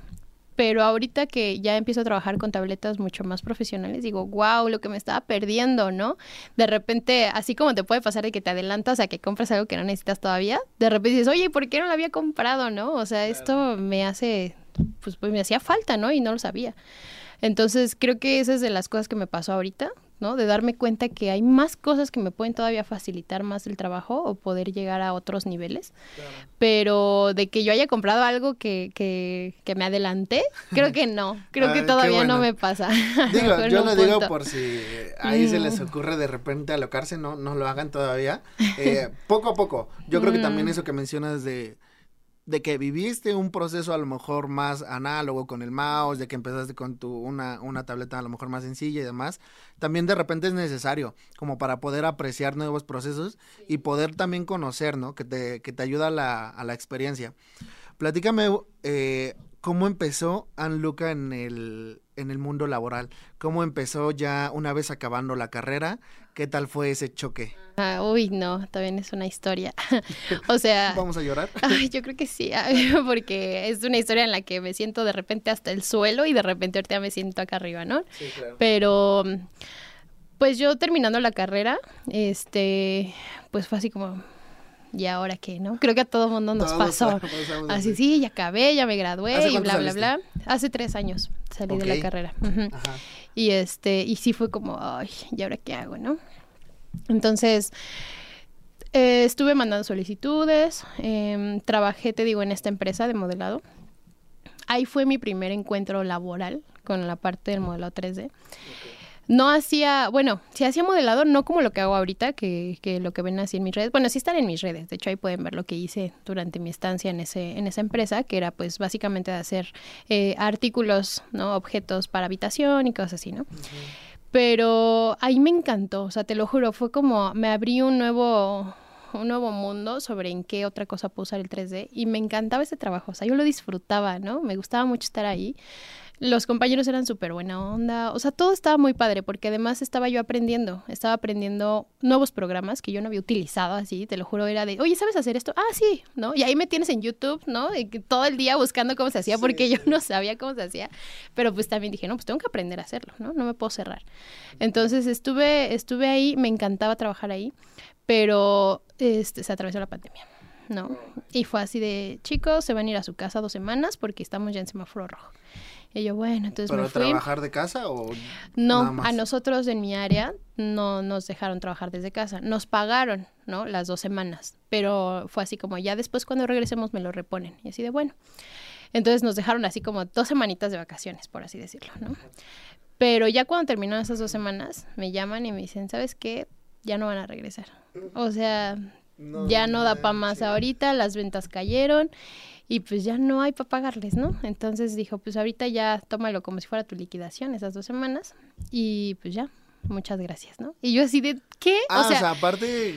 pero ahorita que ya empiezo a trabajar con tabletas mucho más profesionales, digo, wow, lo que me estaba perdiendo, ¿no? De repente, así como te puede pasar de que te adelantas a que compras algo que no necesitas todavía, de repente dices, oye, ¿por qué no lo había comprado, no? O sea, esto me hace, pues, pues me hacía falta, ¿no? Y no lo sabía. Entonces, creo que esa es de las cosas que me pasó ahorita, ¿no? De darme cuenta que hay más cosas que me pueden todavía facilitar más el trabajo o poder llegar a otros niveles. Pero de que yo haya comprado algo que, que, que me adelanté, creo que no. Creo que todavía no me pasa. Digo, yo lo digo por si ahí se les mm. ocurre de repente alocarse, no, no lo hagan todavía. Eh, poco a poco. Yo creo que también mm. eso que mencionas de de que viviste un proceso a lo mejor más análogo con el mouse, de que empezaste con tu una, una tableta a lo mejor más sencilla y demás, también de repente es necesario como para poder apreciar nuevos procesos y poder también conocer, ¿no? Que te, que te ayuda a la, a la experiencia. Platícame eh, cómo empezó Luca en el, en el mundo laboral, cómo empezó ya una vez acabando la carrera, ¿Qué tal fue ese choque? Ah, uy, no, también es una historia. o sea... ¿Vamos a llorar? yo creo que sí, porque es una historia en la que me siento de repente hasta el suelo y de repente ahorita me siento acá arriba, ¿no? Sí, claro. Pero, pues yo terminando la carrera, este, pues fue así como, ¿y ahora qué, no? Creo que a todo mundo nos pasó. Así, sí, ya acabé, ya me gradué y bla, bla, bla. Hace tres años salí de la carrera. Ajá. Y este, y sí fue como, ay, ¿y ahora qué hago, no? Entonces, eh, estuve mandando solicitudes, em, trabajé, te digo, en esta empresa de modelado. Ahí fue mi primer encuentro laboral con la parte del modelado 3D no hacía, bueno, sí hacía modelado, no como lo que hago ahorita, que, que lo que ven así en mis redes. Bueno, sí están en mis redes, de hecho ahí pueden ver lo que hice durante mi estancia en, ese, en esa empresa, que era pues básicamente de hacer eh, artículos, ¿no? Objetos para habitación y cosas así, ¿no? Pero ahí me encantó, o sea, te lo juro, fue como me abrí un nuevo un nuevo mundo sobre en qué otra cosa puedo usar el 3D y me encantaba ese trabajo, o sea, yo lo disfrutaba, ¿no? Me gustaba mucho estar ahí los compañeros eran súper buena onda, o sea, todo estaba muy padre porque además estaba yo aprendiendo, estaba aprendiendo nuevos programas que yo no había utilizado así, te lo juro, era de, oye, ¿sabes hacer esto? Ah, sí, ¿no? Y ahí me tienes en YouTube, ¿no? Y todo el día buscando cómo se hacía porque yo no sabía cómo se hacía, pero pues también dije, no, pues tengo que aprender a hacerlo, ¿no? No me puedo cerrar. Entonces estuve, estuve ahí, me encantaba trabajar ahí, pero este, se atravesó la pandemia. ¿no? Y fue así de, chicos, se van a ir a su casa dos semanas porque estamos ya en semáforo rojo. Y yo, bueno, entonces ¿Para me fui. trabajar de casa o No, a nosotros en mi área no nos dejaron trabajar desde casa. Nos pagaron, ¿no? Las dos semanas. Pero fue así como, ya después cuando regresemos me lo reponen. Y así de, bueno. Entonces nos dejaron así como dos semanitas de vacaciones, por así decirlo, ¿no? Pero ya cuando terminaron esas dos semanas, me llaman y me dicen, ¿sabes qué? Ya no van a regresar. O sea, ya no da para más ahorita, las ventas cayeron y pues ya no hay para pagarles, ¿no? Entonces dijo, pues ahorita ya tómalo como si fuera tu liquidación esas dos semanas y pues ya, muchas gracias, ¿no? Y yo así de, ¿qué? Ah, o sea, aparte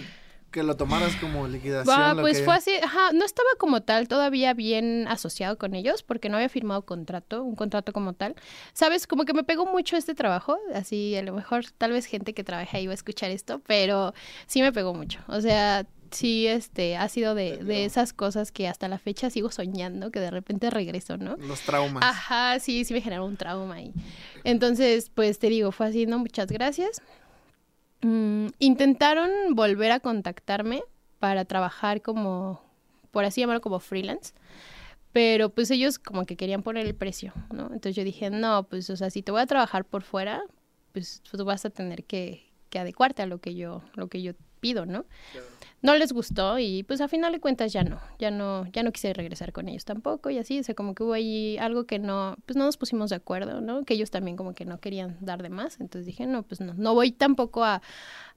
que lo tomaras como liquidación. Ah, pues que- fue así, ajá, no estaba como tal todavía bien asociado con ellos porque no había firmado contrato, un contrato como tal. Sabes, como que me pegó mucho este trabajo, así a lo mejor tal vez gente que trabaja ahí va a escuchar esto, pero sí me pegó mucho. O sea, sí este ha sido de, de esas cosas que hasta la fecha sigo soñando que de repente regreso, ¿no? Los traumas. Ajá, sí, sí me generó un trauma ahí. Entonces, pues te digo, fue así, ¿no? Muchas gracias. Mm, intentaron volver a contactarme para trabajar como, por así llamarlo, como freelance. Pero pues ellos como que querían poner el precio, ¿no? Entonces yo dije, no, pues, o sea, si te voy a trabajar por fuera, pues tú vas a tener que, que adecuarte a lo que yo, lo que yo pido, ¿no? No les gustó y pues a final de cuentas ya no, ya no, ya no quise regresar con ellos tampoco y así, o sea, como que hubo ahí algo que no, pues no nos pusimos de acuerdo, ¿no? Que ellos también como que no querían dar de más, entonces dije, no, pues no, no voy tampoco a,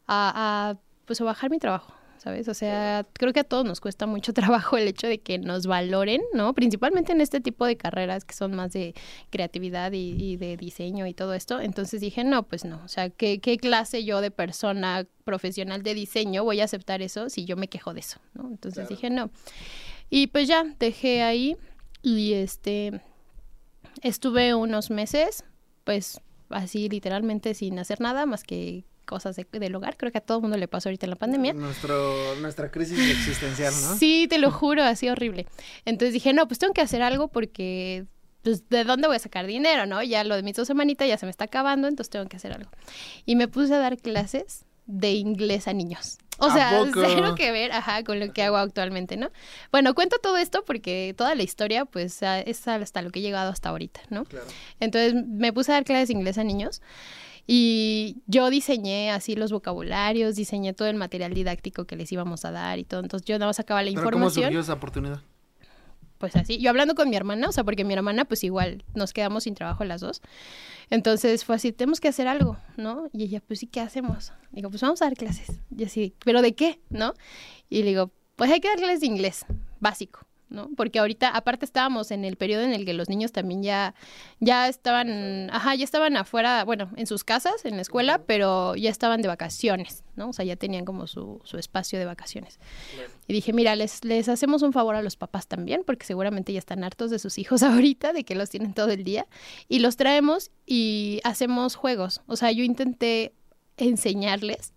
a, a pues a bajar mi trabajo, ¿sabes? O sea, creo que a todos nos cuesta mucho trabajo el hecho de que nos valoren, ¿no? Principalmente en este tipo de carreras que son más de creatividad y, y de diseño y todo esto. Entonces dije, no, pues no. O sea, ¿qué, ¿qué clase yo de persona profesional de diseño voy a aceptar eso si yo me quejo de eso, ¿no? Entonces dije, no. Y pues ya, dejé ahí y este, estuve unos meses, pues así literalmente sin hacer nada más que cosas de- del hogar. Creo que a todo el mundo le pasó ahorita en la pandemia. Nuestro, nuestra crisis existencial, ¿no? Sí, te lo juro, así horrible. Entonces dije, no, pues tengo que hacer algo porque, pues, ¿de dónde voy a sacar dinero, no? Ya lo de mis dos semanitas ya se me está acabando, entonces tengo que hacer algo. Y me puse a dar clases de inglés a niños. O ¿A sea, cero que ver, ajá, con lo que hago actualmente, ¿no? Bueno, cuento todo esto porque toda la historia, pues, es hasta lo que he llegado hasta ahorita, ¿no? Claro. Entonces me puse a dar clases de inglés a niños y yo diseñé así los vocabularios, diseñé todo el material didáctico que les íbamos a dar y todo. Entonces yo nada más sacaba la Pero ¿cómo información. surgió esa oportunidad? Pues así, yo hablando con mi hermana, o sea, porque mi hermana pues igual nos quedamos sin trabajo las dos. Entonces fue así, tenemos que hacer algo, ¿no? Y ella, pues sí, ¿qué hacemos? Digo, pues vamos a dar clases. Y así, ¿pero de qué? ¿No? Y le digo, pues hay que dar clases de inglés, básico, ¿no? Porque ahorita, aparte estábamos en el periodo en el que los niños también ya, ya estaban, ajá, ya estaban afuera, bueno, en sus casas, en la escuela, pero ya estaban de vacaciones, ¿no? O sea, ya tenían como su, su espacio de vacaciones. Y dije, mira, les, les hacemos un favor a los papás también, porque seguramente ya están hartos de sus hijos ahorita, de que los tienen todo el día, y los traemos y hacemos juegos. O sea, yo intenté enseñarles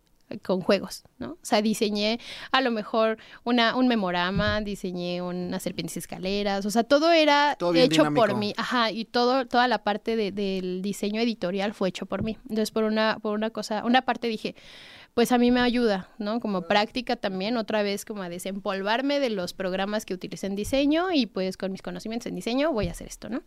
con juegos, ¿no? O sea, diseñé a lo mejor una, un memorama, diseñé unas serpientes escaleras, o sea, todo era Todo hecho por mí, ajá, y todo, toda la parte de- del diseño editorial fue hecho por mí. Entonces, por una, por una cosa, una parte dije, pues a mí me ayuda, ¿no? Como práctica también, otra vez como a desempolvarme de los programas que utilicé en diseño y pues con mis conocimientos en diseño voy a hacer esto, ¿no?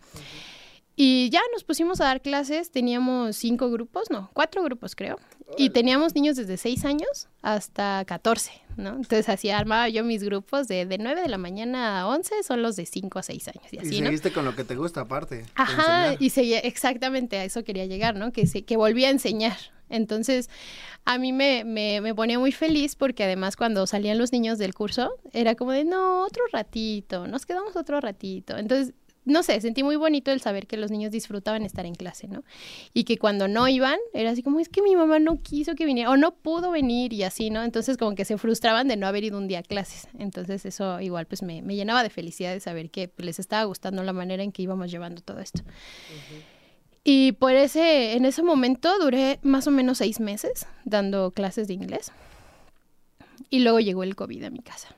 Y ya nos pusimos a dar clases, teníamos cinco grupos, no, cuatro grupos creo, y teníamos niños desde seis años hasta 14, ¿no? Entonces así armaba yo mis grupos de, de 9 de la mañana a 11, son los de 5 a 6 años y Y así, ¿no? seguiste con lo que te gusta aparte. Ajá, y seguía, exactamente a eso quería llegar, ¿no? Que, se, que volví a enseñar. Entonces, a mí me, me, me ponía muy feliz porque además cuando salían los niños del curso, era como de, no, otro ratito, nos quedamos otro ratito. Entonces, no sé, sentí muy bonito el saber que los niños disfrutaban estar en clase, ¿no? Y que cuando no iban, era así como, es que mi mamá no quiso que viniera, o no pudo venir y así, ¿no? Entonces como que se frustraban de no haber ido un día a clases. Entonces eso igual pues me, me llenaba de felicidad de saber que pues, les estaba gustando la manera en que íbamos llevando todo esto. Y por ese, en ese momento duré más o menos seis meses dando clases de inglés. Y luego llegó el COVID a mi casa.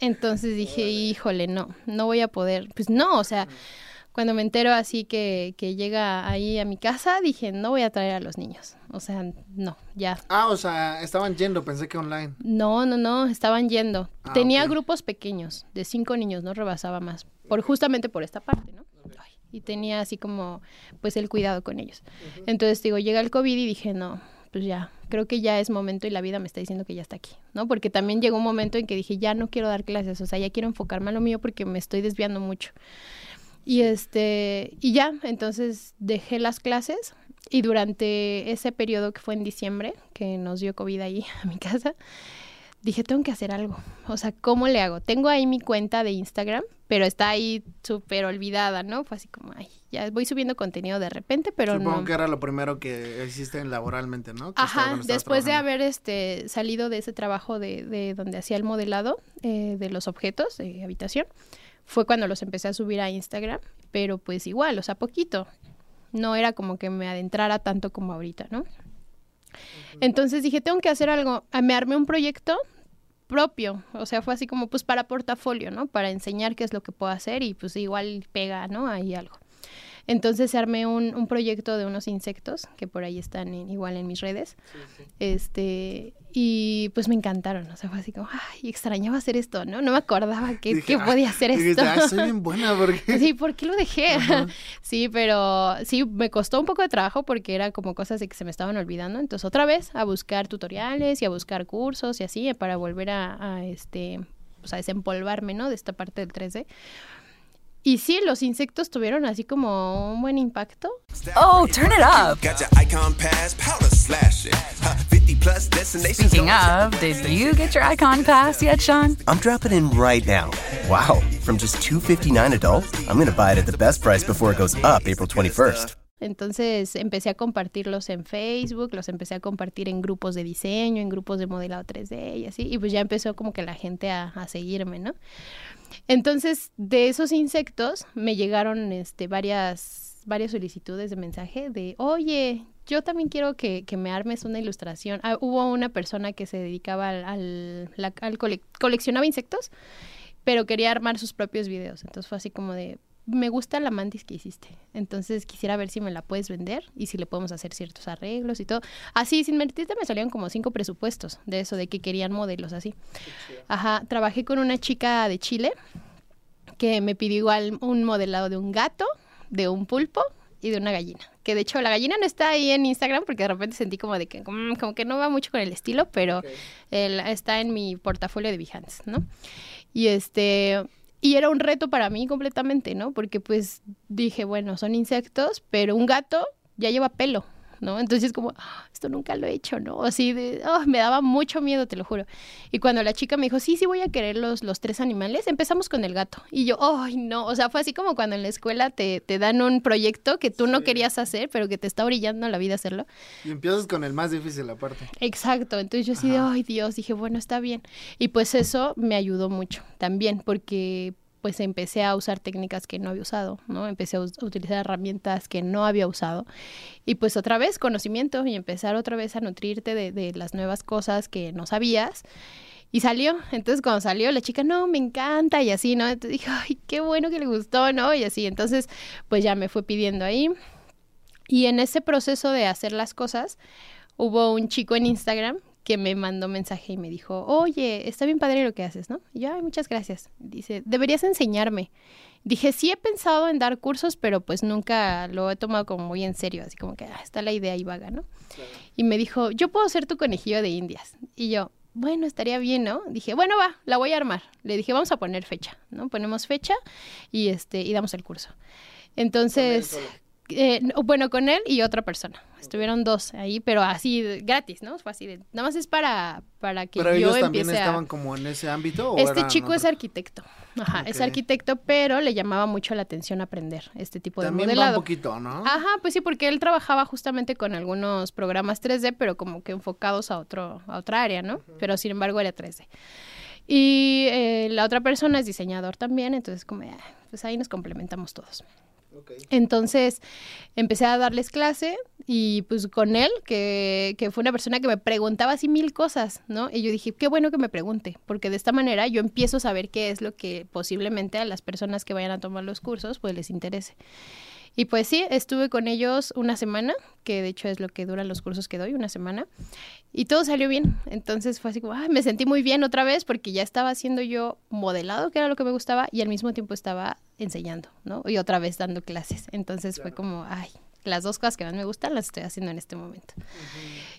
Entonces dije, híjole, no, no voy a poder. Pues no, o sea, cuando me entero así que, que llega ahí a mi casa, dije, no voy a traer a los niños. O sea, no, ya. Ah, o sea, estaban yendo, pensé que online. No, no, no, estaban yendo. Ah, Tenía grupos pequeños, de cinco niños, no rebasaba más. Por, justamente por esta parte, ¿no? Ay, y tenía así como, pues, el cuidado con ellos. Entonces, digo, llega el COVID y dije, no, pues ya, creo que ya es momento y la vida me está diciendo que ya está aquí, ¿no? Porque también llegó un momento en que dije, ya no quiero dar clases, o sea, ya quiero enfocarme a lo mío porque me estoy desviando mucho. Y este, y ya, entonces dejé las clases y durante ese periodo que fue en diciembre, que nos dio COVID ahí a mi casa, dije, tengo que hacer algo. O sea, ¿cómo le hago? Tengo ahí mi cuenta de Instagram, pero está ahí súper olvidada, ¿no? Fue así como, ay, ya voy subiendo contenido de repente, pero Supongo no. que era lo primero que hiciste laboralmente, ¿no? Que Ajá, después de haber este salido de ese trabajo de, de donde hacía el modelado eh, de los objetos de habitación, fue cuando los empecé a subir a Instagram, pero pues igual, o sea, poquito. No era como que me adentrara tanto como ahorita, ¿no? Entonces dije, tengo que hacer algo. Ah, Me armé un proyecto propio, o sea, fue así como pues para portafolio, ¿no? Para enseñar qué es lo que puedo hacer y pues igual pega, ¿no? Ahí algo. Entonces armé un, un proyecto de unos insectos que por ahí están en- igual en mis redes. Este, y pues me encantaron, o sea, fue así como, ay, extrañaba hacer esto, ¿no? No me acordaba que, Dije, que "Ah", podía hacer dijiste, esto. "Ay, soy bien buena porque... Sí, ¿por qué lo dejé? Sí, pero sí, me costó un poco de trabajo porque era como cosas de que se me estaban olvidando. Entonces, otra vez a buscar tutoriales y a buscar cursos y así para volver a, a, este, o sea, desempolvarme, ¿no? De esta parte del 3D. Y sí, los insectos tuvieron así como un buen impacto. Oh, turn it up. Got your icon pass, powder slashing. Huh, 50 plus destinations. Speaking of, did you get your icon pass yet, Sean? I'm dropping in right now. Wow, from just 259 adult, I'm going to buy it at the best price before it goes up April 21st. Entonces empecé a compartirlos en Facebook, los empecé a compartir en grupos de diseño, en grupos de modelado 3D y así, y pues ya empezó como que la gente a, a seguirme, ¿no? Entonces, de esos insectos me llegaron este, varias, varias solicitudes de mensaje de, oye, yo también quiero que, que me armes una ilustración. Ah, hubo una persona que se dedicaba al, al, la- al cole- coleccionaba insectos, pero quería armar sus propios videos. Entonces fue así como de, me gusta la mantis que hiciste. Entonces quisiera ver si me la puedes vender y si le podemos hacer ciertos arreglos y todo. Así, sin mentirte, me salieron como cinco presupuestos de eso, de que querían modelos así. Ajá, trabajé con una chica de Chile que me pidió igual un modelado de un gato, de un pulpo y de una gallina. Que de hecho la gallina no está ahí en Instagram porque de repente sentí como de que mm, como que no va mucho con el estilo, pero él está en mi portafolio de Behance, ¿no? Y este y era un reto para mí completamente, ¿no? Porque pues dije, bueno, son insectos, pero un gato ya lleva pelo, ¿no? Entonces como, "Ah, esto nunca lo he hecho, ¿no? Así de, ah, me daba mucho miedo, te lo juro. Y cuando la chica me dijo, sí, sí voy a querer los, los tres animales, empezamos con el gato. Y yo, ay, no, o sea, fue así como cuando en la escuela te, te dan un proyecto que tú no querías hacer, pero que te está brillando la vida hacerlo. Y empiezas con el más difícil aparte. Exacto, entonces yo así de, ay Dios, dije, bueno, está bien. Y pues eso me ayudó mucho también, porque pues empecé a usar técnicas que no había usado, ¿no? Empecé a, utilizar herramientas que no había usado. Y pues otra vez conocimiento y empezar otra vez a nutrirte de, de las nuevas cosas que no sabías. Y salió, entonces cuando salió la chica, no, me encanta y así, ¿no? Entonces dije, ay, qué bueno que le gustó, ¿no? Y así, entonces pues ya me fue pidiendo ahí. Y en ese proceso de hacer las cosas, hubo un chico en Instagram que me mandó mensaje y me dijo, oye, está bien padre lo que haces, ¿no? Y yo, ay, muchas gracias. Dice, deberías enseñarme. Dije, sí he pensado en dar cursos, pero pues nunca lo he tomado como muy en serio, así como que ah, está la idea ahí vaga, ¿no? Y me dijo, yo puedo ser tu conejillo de indias. Y yo, bueno, estaría bien, ¿no? Dije, bueno, va, la voy a armar. Le dije, vamos a poner fecha, ¿no? Ponemos fecha y, este, y damos el curso. Entonces, eh, no, bueno, con él y otra persona. Estuvieron dos ahí, pero así gratis, ¿no? Fue así de, nada más es para, para que Pero yo ellos también empiece a... estaban como en ese ámbito. ¿o Este chico es arquitecto. Ajá, es arquitecto, pero le llamaba mucho la atención aprender este tipo de También va un modelado. poquito, ¿no? Ajá, pues sí, porque él trabajaba justamente con algunos programas 3D, pero como que enfocados a otro, a otra área, ¿no? Pero sin embargo era 3D. Y eh, la otra persona es diseñador también, entonces como, ah, pues ahí nos complementamos todos. Entonces empecé a darles clase y pues con él, que, que, fue una persona que me preguntaba así mil cosas, ¿no? Y yo dije, qué bueno que me pregunte, porque de esta manera yo empiezo a saber qué es lo que posiblemente a las personas que vayan a tomar los cursos pues les interese. Y pues sí, estuve con ellos una semana, que de hecho es lo que duran los cursos que doy, una semana, y todo salió bien. Entonces fue así como, me sentí muy bien otra vez porque ya estaba haciendo yo modelado, que era lo que me gustaba, y al mismo tiempo estaba enseñando, ¿no? Y otra vez dando clases. Entonces fue como, ay, las dos cosas que más me gustan las estoy haciendo en este momento.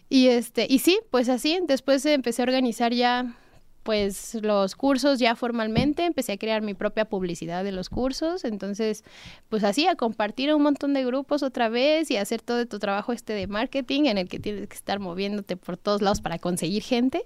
Y este, y sí, pues así, después empecé a organizar ya pues los cursos ya formalmente, empecé a crear mi propia publicidad de los cursos, entonces pues así a compartir un montón de grupos otra vez y hacer todo tu trabajo este de marketing en el que tienes que estar moviéndote por todos lados para conseguir gente.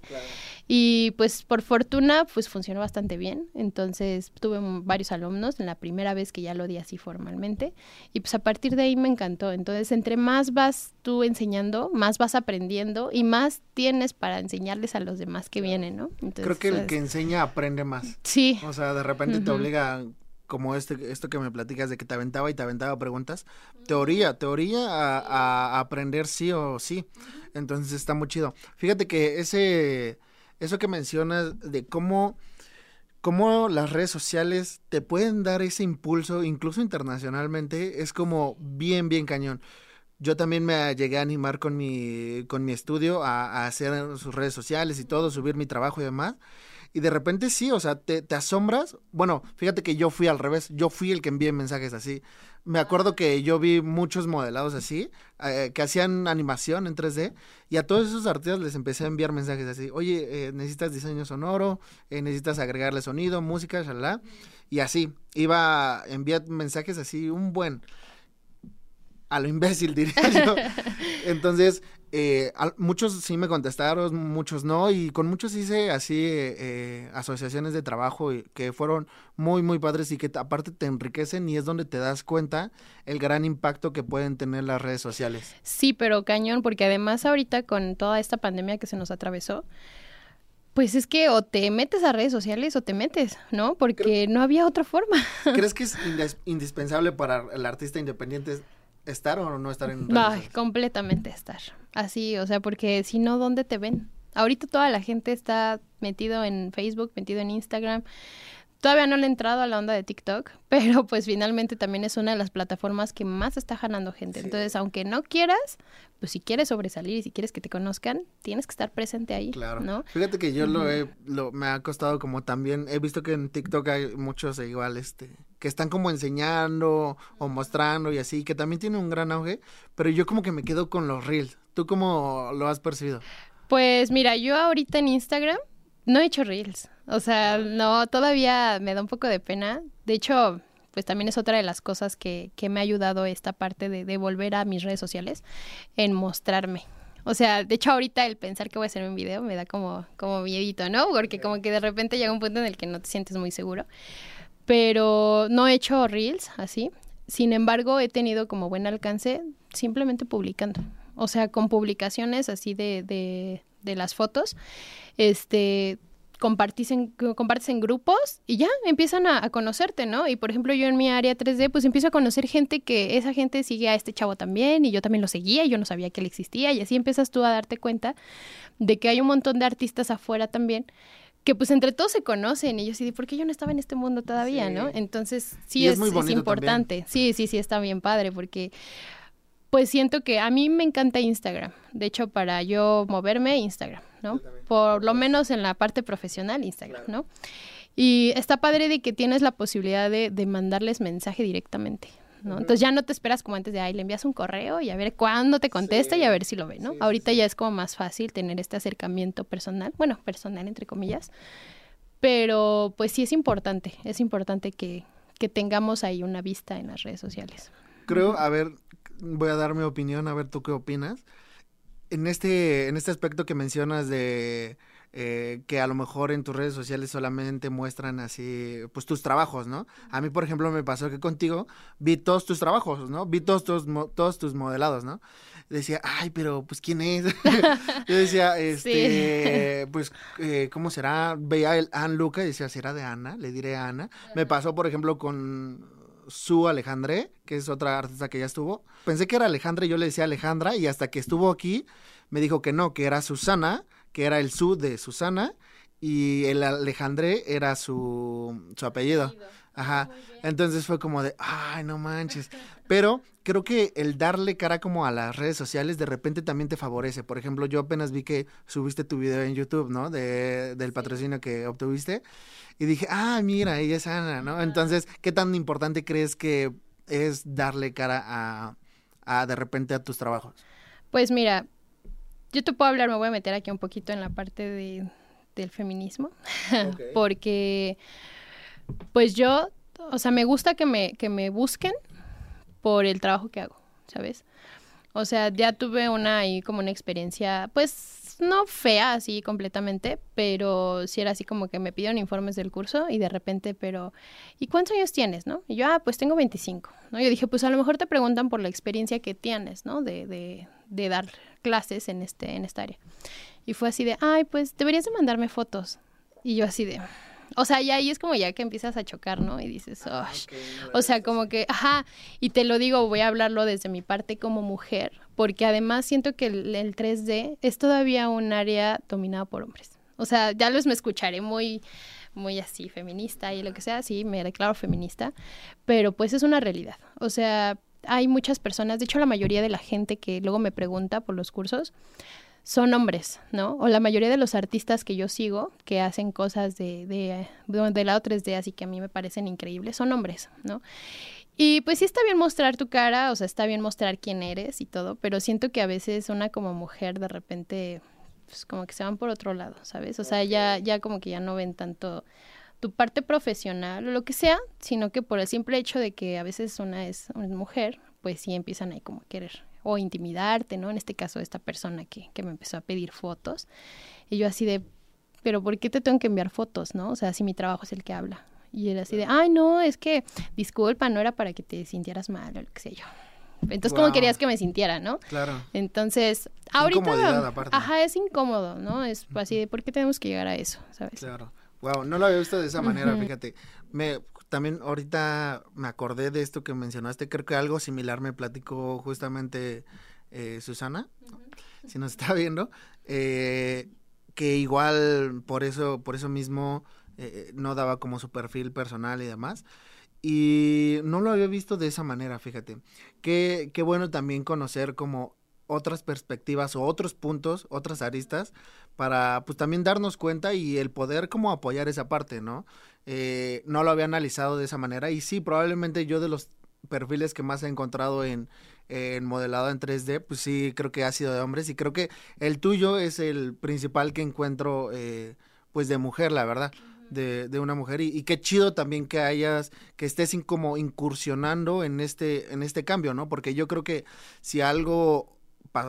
Y pues por fortuna pues funcionó bastante bien, entonces tuve varios alumnos en la primera vez que ya lo di así formalmente y pues a partir de ahí me encantó, entonces entre más vas tú enseñando, más vas aprendiendo y más tienes para enseñarles a los demás que vienen, ¿no? Entonces, Creo que el que enseña aprende más. Sí. O sea, de repente te obliga, como este, esto que me platicas de que te aventaba y te aventaba preguntas, teoría, teoría a, aprender sí o sí. Entonces está muy chido. Fíjate que ese, eso que mencionas de cómo, cómo las redes sociales te pueden dar ese impulso, incluso internacionalmente, es como bien, bien cañón yo también me llegué a animar con mi, con mi estudio a, hacer sus redes sociales y todo, subir mi trabajo y demás. Y de repente sí, o sea, te, te, asombras. Bueno, fíjate que yo fui al revés, yo fui el que envié mensajes así. Me acuerdo que yo vi muchos modelados así, eh, que hacían animación en 3D, y a todos esos artistas les empecé a enviar mensajes así, oye, eh, necesitas diseño sonoro, eh, necesitas agregarle sonido, música, shalala, y así, iba a enviar mensajes así, un buen a lo imbécil, diría yo. Entonces, eh, muchos sí me contestaron, muchos no, y con muchos hice así eh, asociaciones de trabajo que fueron muy, muy padres y que aparte te enriquecen y es donde te das cuenta el gran impacto que pueden tener las redes sociales. Sí, pero cañón, porque además ahorita con toda esta pandemia que se nos atravesó, pues es que o te metes a redes sociales o te metes, ¿no? Porque no había otra forma. ¿Crees que es indispensable para el artista independiente estar o no estar en redes completamente estar. Así, o sea, porque si no, ¿dónde te ven? Ahorita toda la gente está metido en Facebook, metido en Instagram. Todavía no le he entrado a la onda de TikTok, pero pues finalmente también es una de las plataformas que más está ganando gente. Entonces, aunque no quieras, pues si quieres sobresalir y si quieres que te conozcan, tienes que estar presente ahí. Claro. ¿no? Fíjate que yo lo he, lo, me ha costado como también, he visto que en TikTok hay muchos igual, este, que están como enseñando o mostrando y así, que también tiene un gran auge, pero yo como que me quedo con los reels. ¿Tú cómo lo has percibido? Pues mira, yo ahorita en Instagram no he hecho reels. O sea, no, todavía me da un poco de pena. De hecho, pues también es otra de las cosas que, que me ha ayudado esta parte de, de volver a mis redes sociales en mostrarme. O sea, de hecho ahorita el pensar que voy a hacer un video me da como, como miedito, ¿no? Porque como que de repente llega un punto en el que no te sientes muy seguro pero no he hecho reels así. Sin embargo, he tenido como buen alcance simplemente publicando. O sea, con publicaciones así de, de, de las fotos, este, compartís en, compartes en grupos y ya empiezan a, a, conocerte, ¿no? Y por ejemplo, yo en mi área 3D, pues empiezo a conocer gente que esa gente sigue a este chavo también y yo también lo seguía y yo no sabía que él existía y así empiezas tú a darte cuenta de que hay un montón de artistas afuera también que pues entre todos se conocen y yo sí, ¿por qué yo no estaba en este mundo todavía, no? Entonces sí es, es, importante. Sí, sí, sí, está bien padre porque pues siento que a mí me encanta Instagram. De hecho, para yo moverme, Instagram, ¿no? Por lo menos en la parte profesional, Instagram, ¿no? Y está padre de que tienes la posibilidad de, de mandarles mensaje directamente, ¿no? Entonces ya no te esperas como antes de, ay, le envías un correo y a ver cuándo te contesta y a ver si lo ve, ¿no? Ahorita ya es como más fácil tener este acercamiento personal, bueno, personal entre comillas, pero pues sí es importante, es importante que, que tengamos ahí una vista en las redes sociales. Creo, a ver, voy a dar mi opinión, a ver tú qué opinas. En este, en este aspecto que mencionas de eh, que a lo mejor en tus redes sociales solamente muestran así, pues tus trabajos, ¿no? A mí, por ejemplo, me pasó que contigo vi todos tus trabajos, ¿no? Vi todos tus, todos tus modelados, ¿no? Decía, ay, pero pues ¿quién es? Yo decía, este, pues, eh, ¿cómo será? Veía el Ann Luca y decía, ¿será de Ana? Le diré a Ana. Me pasó, por ejemplo, con Su Alejandre, que es otra artista que ya estuvo. Pensé que era Alejandra y yo le decía Alejandra y hasta que estuvo aquí me dijo que no, que era Susana, que era el Su de Susana y el Alejandre era su, su apellido. Ajá. Entonces fue como de, ay, no manches. Pero creo que el darle cara como a las redes sociales de repente también te favorece. Por ejemplo, yo apenas vi que subiste tu video en YouTube, ¿no? De, del patrocinio que obtuviste. Y dije, ah, mira, ella es Ana, ¿no? Entonces, ¿qué tan importante crees que es darle cara a, a de repente a tus trabajos? Pues mira, yo te puedo hablar, me voy a meter aquí un poquito en la parte de, del feminismo, porque pues yo, o sea, me gusta que me, que me busquen por el trabajo que hago, ¿sabes? O sea, ya tuve una ahí como una experiencia, pues no fea así completamente, pero sí era así como que me pidieron informes del curso y de repente, pero, ¿y cuántos años tienes, no? Y yo, ah, pues tengo 25, ¿no? Yo dije, pues a lo mejor te preguntan por la experiencia que tienes, ¿no? De, de, de dar clases en, este, en esta área. Y fue así de, ay, pues deberías de mandarme fotos. Y yo así de, o sea, ya ahí es como ya que empiezas a chocar, ¿no? Y dices, ah, o sea, como que, ajá, y te lo digo, voy a hablarlo desde mi parte como mujer, porque además siento que el, 3D es todavía un área dominada por hombres. O sea, ya los me escucharé muy muy así feminista y lo que sea, sí, me declaro feminista, pero pues es una realidad. O sea, hay muchas personas, de hecho la mayoría de la gente que luego me pregunta por los cursos, son hombres, ¿no? O la mayoría de los artistas que yo sigo, que hacen cosas de, de, de, lado 3D, así que a mí me parecen increíbles, son hombres, ¿no? Y pues sí está bien mostrar tu cara, o sea, está bien mostrar quién eres y todo, pero siento que a veces una como mujer de repente, pues como que se van por otro lado, ¿sabes? O sea, ya, ya como que ya no ven tanto tu parte profesional o lo que sea, sino que por el simple hecho de que a veces una es una mujer, pues sí empiezan ahí como a querer o intimidarte, ¿no? En este caso, esta persona que, que me empezó a pedir fotos. Y yo así de, pero ¿por qué te tengo que enviar fotos, no? O sea, si mi trabajo es el que habla. Y era así de, ay, no, es que, disculpa, no era para que te sintieras mal o lo que sé yo. Entonces, ¿cómo querías que me sintiera, no? Claro. Entonces, ahorita. Ajá, es incómodo, ¿no? Es así de, ¿por qué tenemos que llegar a eso, sabes? Claro. Wow, no lo había visto de esa manera, fíjate. Me, también ahorita me acordé de esto que mencionaste, creo que algo similar me platicó justamente eh, Susana, si nos está viendo, eh, que igual por eso, por eso mismo eh, no daba como su perfil personal y demás. Y no lo había visto de esa manera, fíjate. Qué, qué bueno también conocer como otras perspectivas o otros puntos, otras aristas, para pues también darnos cuenta y el poder como apoyar esa parte, ¿no? Eh, no lo había analizado de esa manera. Y sí, probablemente yo de los perfiles que más he encontrado en, en modelado en 3D, pues sí, creo que ha sido de hombres. Y creo que el tuyo es el principal que encuentro eh, pues de mujer, la verdad. De, de, una mujer. Y, y, qué chido también que hayas que estés como incursionando en este en este cambio no porque yo creo que si algo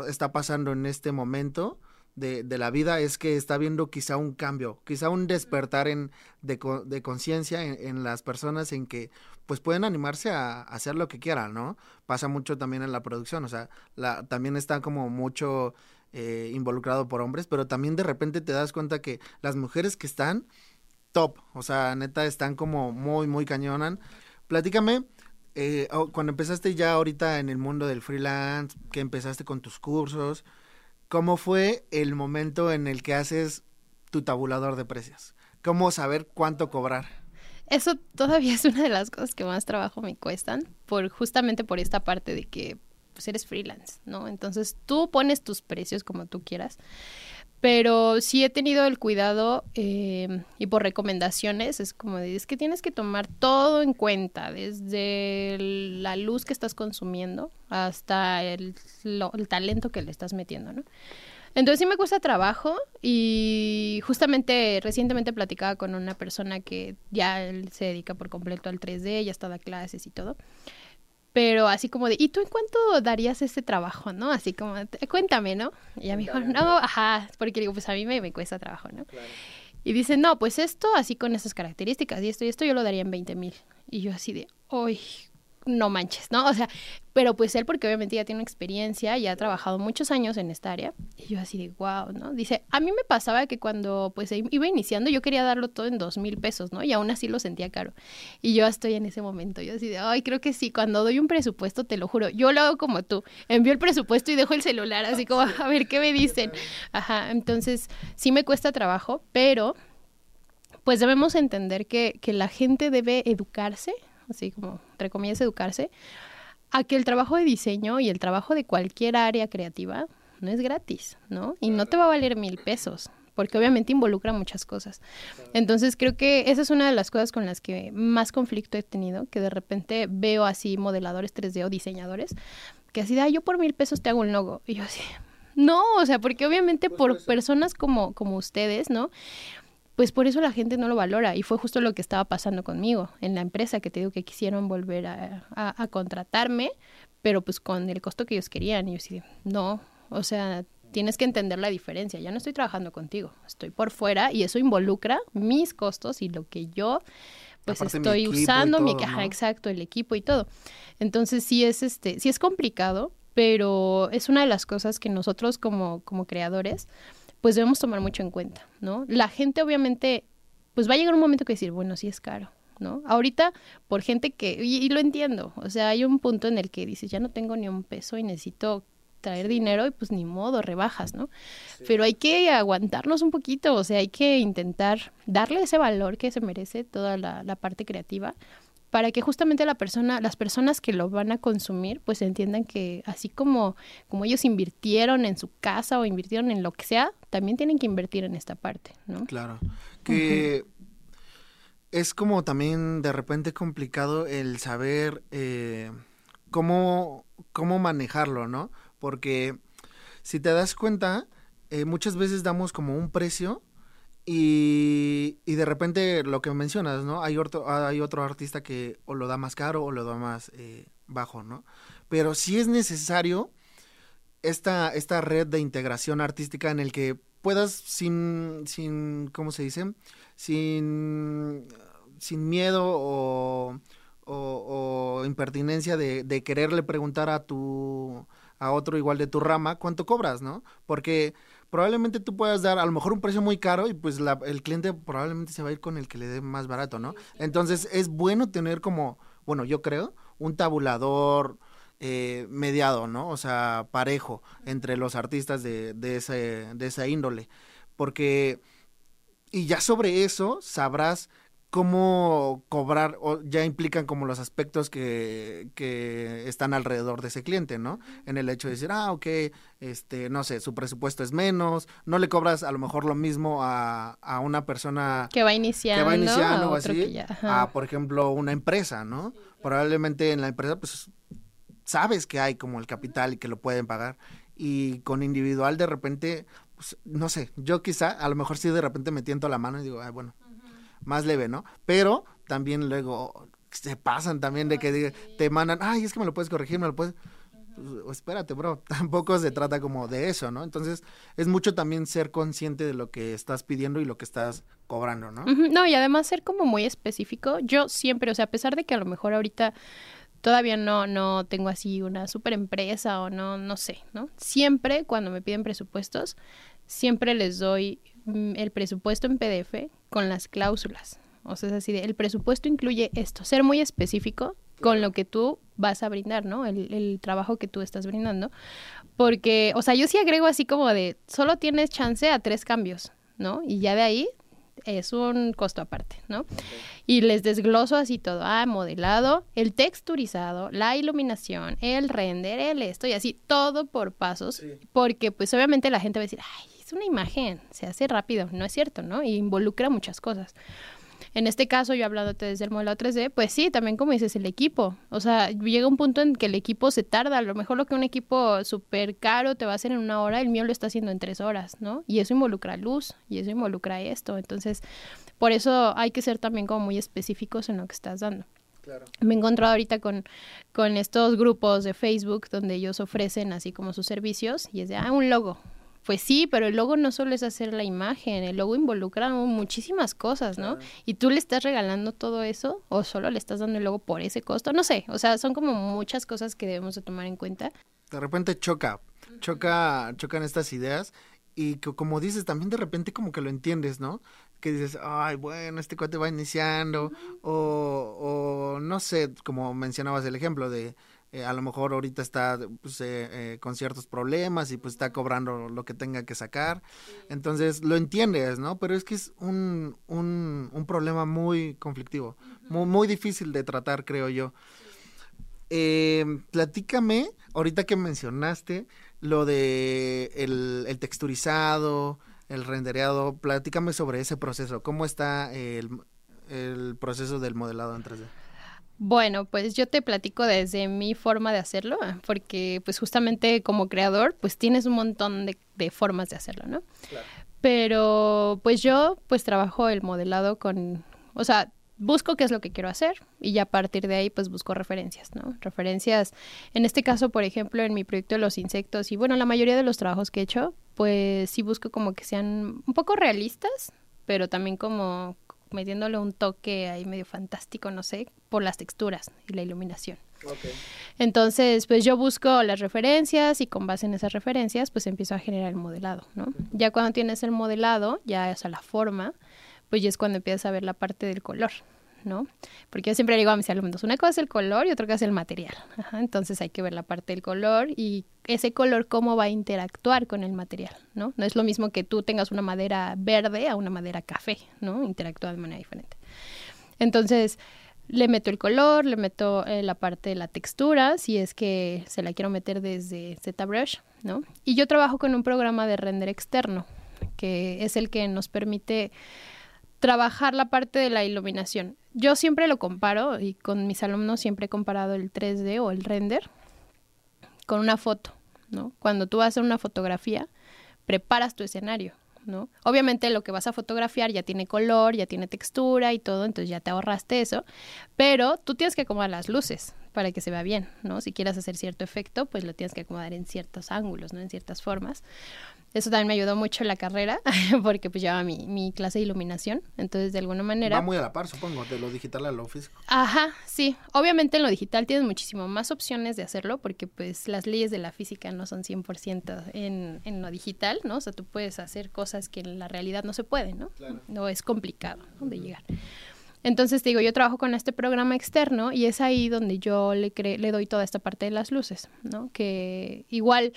está pasando en este momento de, de, la vida es que está viendo quizá un cambio, quizá un despertar en, de, de conciencia en, en, las personas en que pues pueden animarse a, a, hacer lo que quieran, ¿no? Pasa mucho también en la producción, o sea, la, también está como mucho eh, involucrado por hombres, pero también de repente te das cuenta que las mujeres que están top, o sea, neta están como muy, muy cañonan. Platícame, eh, cuando empezaste ya ahorita en el mundo del freelance, que empezaste con tus cursos, ¿cómo fue el momento en el que haces tu tabulador de precios? ¿Cómo saber cuánto cobrar? Eso todavía es una de las cosas que más trabajo me cuestan, por justamente por esta parte de que pues eres freelance, ¿no? Entonces tú pones tus precios como tú quieras pero sí he tenido el cuidado eh, y por recomendaciones es como de, es que tienes que tomar todo en cuenta, desde la luz que estás consumiendo hasta el, talento que le estás metiendo, ¿no? Entonces sí me cuesta trabajo y justamente recientemente platicaba con una persona que ya se dedica por completo al 3D, ya está da clases y todo pero así como de, ¿y tú en cuánto darías ese trabajo, no? Así como, cuéntame, ¿no? Y ella me dijo, no, ajá, porque digo, pues a mí me, me cuesta trabajo, ¿no? Y dice, no, pues esto, así con esas características y esto y esto, yo lo daría en 20 mil. Y yo así de, uy, no manches, ¿no? O sea, pero pues él porque obviamente ya tiene experiencia, ya ha trabajado muchos años en esta área, y yo así de, wow, ¿no? Dice, a mí me pasaba que cuando pues iba iniciando yo quería darlo todo en dos mil pesos, ¿no? Y aún así lo sentía caro. Y yo estoy en ese momento, yo así de, ay, creo que sí, cuando doy un presupuesto, te lo juro, yo lo hago como tú, envío el presupuesto y dejo el celular, así como, a ver qué me dicen. Ajá, entonces sí me cuesta trabajo, pero pues debemos entender que, que la gente debe educarse así como, entre comillas, educarse, a que el trabajo de diseño y el trabajo de cualquier área creativa no es gratis, ¿no? Y no te va a valer mil pesos, porque obviamente involucra muchas cosas. Entonces creo que esa es una de las cosas con las que más conflicto he tenido, que de repente veo así modeladores 3D o diseñadores, que así, ah, yo por mil pesos te hago un logo. Y yo así, no, o sea, porque obviamente pues por personas como, como ustedes, ¿no? Pues por eso la gente no lo valora y fue justo lo que estaba pasando conmigo en la empresa que te digo que quisieron volver a, contratarme, pero pues con el costo que ellos querían y yo sí, no, o sea, tienes que entender la diferencia, ya no estoy trabajando contigo, estoy por fuera y eso involucra mis costos y lo que yo pues estoy usando, mi caja, exacto, el equipo y todo. Entonces sí es este, sí es complicado, pero es una de las cosas que nosotros como, como creadores, pues debemos tomar mucho en cuenta, ¿no? La gente obviamente, pues va a llegar un momento que decir, bueno, sí es caro, ¿no? Ahorita, por gente que, y, lo entiendo, o sea, hay un punto en el que dices, ya no tengo ni un peso y necesito traer dinero y pues ni modo, rebajas, ¿no? Pero hay que aguantarnos un poquito, o sea, hay que intentar darle ese valor que se merece toda la, la parte creativa para que justamente la persona, las personas que lo van a consumir, pues entiendan que así como, como ellos invirtieron en su casa o invirtieron en lo que sea, también tienen que invertir en esta parte, ¿no? Claro. Que es como también de repente complicado el saber eh, cómo, cómo manejarlo, ¿no? Porque si te das cuenta, eh, muchas veces damos como un precio y, de repente lo que mencionas, ¿no? Hay otro, hay otro artista que o lo da más caro o lo da más eh, bajo, ¿no? Pero sí es necesario esta, esta red de integración artística en el que puedas sin, sin ¿cómo se dice? Sin, sin miedo o, o, impertinencia de, de quererle preguntar a tu a otro igual de tu rama cuánto cobras, ¿no? Porque probablemente tú puedas dar a lo mejor un precio muy caro y pues el cliente probablemente se va a ir con el que le dé más barato, ¿no? Entonces es bueno tener como, bueno, yo creo, un tabulador eh, mediado, ¿no? O sea, parejo entre los artistas de, de, ese, de esa índole. Porque, y ya sobre eso sabrás cómo cobrar, o ya implican como los aspectos que, que, están alrededor de ese cliente, ¿no? En el hecho de decir, ah, ok, este, no sé, su presupuesto es menos, no le cobras a lo mejor lo mismo a, a una persona que va iniciando, que va iniciando o así, a, por ejemplo, una empresa, ¿no? Probablemente en la empresa, pues, sabes que hay como el capital y que lo pueden pagar. Y con individual, de repente, pues, no sé, yo quizá, a lo mejor sí de repente me tiento la mano y digo, ay, bueno, más leve, ¿no? Pero también luego se pasan también de que te mandan, ay, es que me lo puedes corregir, me lo puedes... Pues, espérate, bro, tampoco se trata como de eso, ¿no? Entonces, es mucho también ser consciente de lo que estás pidiendo y lo que estás cobrando, ¿no? No, y además ser como muy específico. Yo siempre, o sea, a pesar de que a lo mejor ahorita todavía no, no tengo así una super empresa o no, no sé, ¿no? Siempre cuando me piden presupuestos, siempre les doy el presupuesto en PDF con las cláusulas. O sea, es así de, el presupuesto incluye esto, ser muy específico con lo que tú vas a brindar, ¿no? El, el, trabajo que tú estás brindando. Porque, o sea, yo sí agrego así como de, solo tienes chance a tres cambios, ¿no? Y ya de ahí es un costo aparte, ¿no? Y les desgloso así todo, ah, modelado, el texturizado, la iluminación, el render, el esto y así, todo por pasos, porque pues obviamente la gente va a decir, ay, una imagen, se hace rápido, no es cierto, ¿no? Y involucra muchas cosas. En este caso, yo hablándote desde el modelo 3D, pues sí, también como dices, el equipo. O sea, llega un punto en que el equipo se tarda. A lo mejor lo que un equipo súper caro te va a hacer en una hora, el mío lo está haciendo en tres horas, ¿no? Y eso involucra luz, y eso involucra esto. Entonces, por eso hay que ser también como muy específicos en lo que estás dando. Claro. Me he encontrado ahorita con, con estos grupos de Facebook donde ellos ofrecen así como sus servicios y es de, ah, un logo, Pues sí, pero el logo no solo es hacer la imagen, el logo involucra muchísimas cosas, ¿no? Y tú le estás regalando todo eso o solo le estás dando el logo por ese costo, no sé, o sea, son como muchas cosas que debemos de tomar en cuenta. De repente choca, choca, chocan estas ideas y que, como dices, también de repente como que lo entiendes, ¿no? Que dices, ay, bueno, este cuate va iniciando, o, o no sé, como mencionabas el ejemplo de eh, a lo mejor ahorita está pues, eh, eh, con ciertos problemas y pues está cobrando lo que tenga que sacar. Entonces lo entiendes, ¿no? Pero es que es un, un, problema muy conflictivo, muy, muy, difícil de tratar, creo yo. platícame, ahorita que mencionaste lo de el, el texturizado, el rendereado, platícame sobre ese proceso. ¿Cómo está el, el proceso del modelado en 3D? Bueno, pues yo te platico desde mi forma de hacerlo, porque pues justamente como creador, pues tienes un montón de, formas de hacerlo, ¿no? Claro. Pero pues yo pues trabajo el modelado con, o sea, busco qué es lo que quiero hacer y ya a partir de ahí pues busco referencias, ¿no? Referencias, en este caso, por ejemplo, en mi proyecto de los insectos y bueno, la mayoría de los trabajos que he hecho, pues sí busco como que sean un poco realistas, pero también como metiéndole un toque ahí medio fantástico, no sé, por las texturas y la iluminación. Entonces, pues yo busco las referencias y con base en esas referencias, pues empiezo a generar el modelado, ¿no? Ya cuando tienes el modelado, ya es a la forma, pues ya es cuando empiezas a ver la parte del color, ¿no? Porque yo siempre digo a mis alumnos, una cosa es el color y otra cosa es el material. entonces hay que ver la parte del color y ese color cómo va a interactuar con el material, ¿no? No es lo mismo que tú tengas una madera verde a una madera café, ¿no? Interactúa de manera diferente. Entonces, le meto el color, le meto eh, la parte de la textura, si es que se la quiero meter desde ZBrush, ¿no? Y yo trabajo con un programa de render externo, que es el que nos permite trabajar la parte de la iluminación. Yo siempre lo comparo y con mis alumnos siempre he comparado el 3D o el render con una foto, ¿no? Cuando tú vas a hacer una fotografía, preparas tu escenario, ¿no? Obviamente lo que vas a fotografiar ya tiene color, ya tiene textura y todo, entonces ya te ahorraste eso, pero tú tienes que acomodar las luces para que se vea bien, ¿no? Si quieres hacer cierto efecto, pues lo tienes que acomodar en ciertos ángulos, ¿no? En ciertas formas. Eso también me ayudó mucho en la carrera, porque pues llevaba mi, mi clase de iluminación, entonces de alguna manera... Va muy a la par, supongo, de lo digital a lo físico. Ajá, sí. Obviamente en lo digital tienes muchísimo más opciones de hacerlo, porque pues las leyes de la física no son 100% en, en lo digital, ¿no? O sea, tú puedes hacer cosas que en la realidad no se pueden, ¿no? No es complicado de llegar. Entonces, digo, yo trabajo con este programa externo y es ahí donde yo le, le doy toda esta parte de las luces, ¿no? Que igual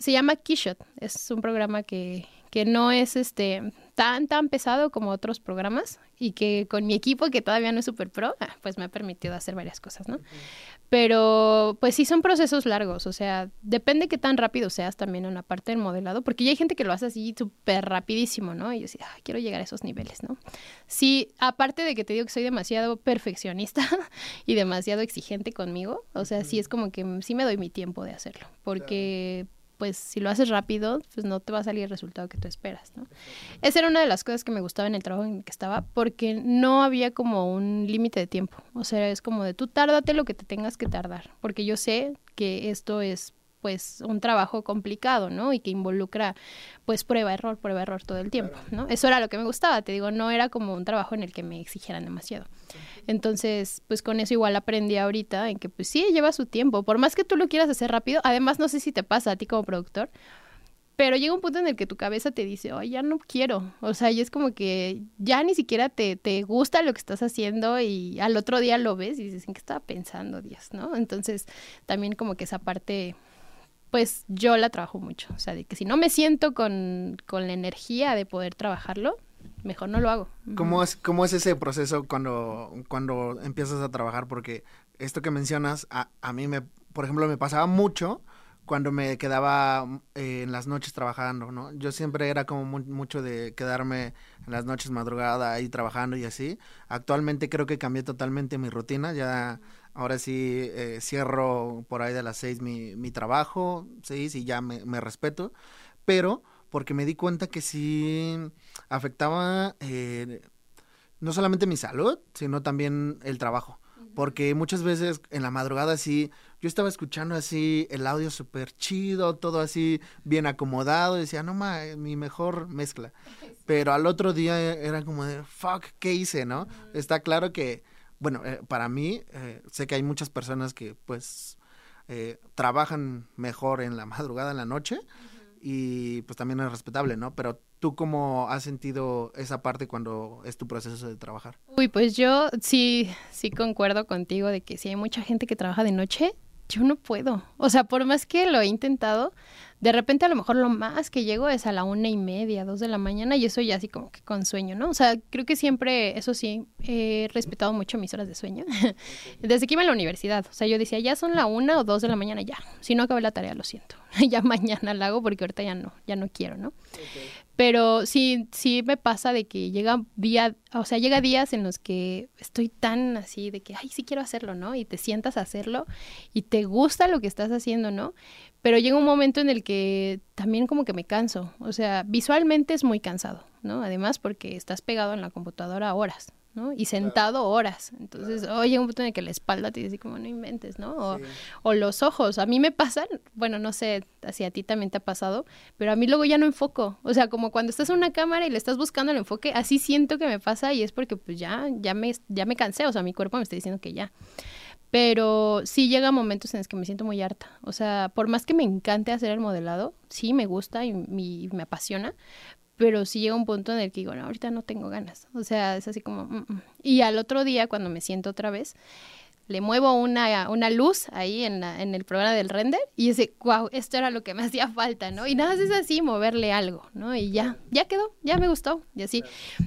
se llama Keyshot. Es un programa que, que no es este tan tan pesado como otros programas y que con mi equipo que todavía no es super pro, ah, pues me ha permitido hacer varias cosas, ¿no? Pero pues sí son procesos largos, o sea, depende qué tan rápido seas también en la parte del modelado, porque ya hay gente que lo hace así súper rapidísimo, ¿no? Y yo decía, quiero llegar a esos niveles, ¿no? Sí, aparte de que te digo que soy demasiado perfeccionista y demasiado exigente conmigo, o sea, sí es como que sí me doy mi tiempo de hacerlo, porque pues si lo haces rápido, pues no te va a salir el resultado que tú esperas, ¿no? Esa era una de las cosas que me gustaba en el trabajo en el que estaba, porque no había como un límite de tiempo. O sea, es como de tú tárdate lo que te tengas que tardar, porque yo sé que esto es pues un trabajo complicado, ¿no? Y que involucra pues prueba, error, prueba, error todo el tiempo, ¿no? Eso era lo que me gustaba, te digo, no era como un trabajo en el que me exigieran demasiado. Entonces, pues con eso igual aprendí ahorita en que pues sí, lleva su tiempo, por más que tú lo quieras hacer rápido, además no sé si te pasa a ti como productor, pero llega un punto en el que tu cabeza te dice, oh, ya no quiero. O sea, y es como que ya ni siquiera te, te gusta lo que estás haciendo y al otro día lo ves y dices, ¿en qué estaba pensando, Dios? ¿No? Entonces, también como que esa parte pues yo la trabajo mucho. O sea, de que si no me siento con, la energía de poder trabajarlo, mejor no lo hago. ¿Cómo es, cómo es ese proceso cuando, cuando empiezas a trabajar? Porque esto que mencionas, a, a mí me, por ejemplo, me pasaba mucho cuando me quedaba eh, en las noches trabajando, ¿no? Yo siempre era como mucho de quedarme en las noches madrugada ahí trabajando y así. Actualmente creo que cambié totalmente mi rutina, ya Ahora sí eh, cierro por ahí de las seis mi, mi trabajo, seis, y ya me, me, respeto, pero porque me di cuenta que sí afectaba eh, no solamente mi salud, sino también el trabajo. Porque muchas veces en la madrugada sí yo estaba escuchando así el audio súper chido, todo así bien acomodado, y decía, no ma, mi mejor mezcla. Pero al otro día era como de, fuck, ¿qué hice, no? Está claro que, bueno, eh, para mí, eh, sé que hay muchas personas que pues eh, trabajan mejor en la madrugada, en la noche, y pues también es respetable, ¿no? Pero tú cómo has sentido esa parte cuando es tu proceso de trabajar? Uy, pues yo sí, sí concuerdo contigo de que si hay mucha gente que trabaja de noche, yo no puedo. O sea, por más que lo he intentado, de repente a lo mejor lo más que llego es a la una y media, dos de la mañana y eso ya así como que con sueño, ¿no? O sea, creo que siempre, eso sí, he respetado mucho mis horas de sueño. Desde que iba a la universidad, o sea, yo decía, ya son la una o dos de la mañana, ya. Si no acabé la tarea, lo siento. ya mañana la hago porque ahorita ya no, ya no quiero, ¿no? Pero sí, sí me pasa de que llega día, o sea, llega días en los que estoy tan así de que, ay, sí quiero hacerlo, ¿no? Y te sientas a hacerlo y te gusta lo que estás haciendo, ¿no? Pero llega un momento en el que también como que me canso. O sea, visualmente es muy cansado, ¿no? Además porque estás pegado en la computadora horas, ¿no? Y sentado horas. Entonces, oye, un punto en el que la espalda te dice como no inventes, ¿no? O, o, los ojos. A mí me pasan, bueno, no sé si a ti también te ha pasado, pero a mí luego ya no enfoco. O sea, como cuando estás en una cámara y le estás buscando el enfoque, así siento que me pasa y es porque pues ya, ya me, ya me cansé. O sea, mi cuerpo me está diciendo que ya. Pero sí llega momentos en los que me siento muy harta. O sea, por más que me encante hacer el modelado, sí me gusta y, me apasiona, pero sí llega un punto en el que digo, no, ahorita no tengo ganas. O sea, es así como... Mm, mm". Y al otro día, cuando me siento otra vez, le muevo una, una luz ahí en, la, en el programa del render y dice, wow, esto era lo que me hacía falta, ¿no? Y nada más es así, moverle algo, ¿no? Y ya, ya quedó, ya me gustó, y así.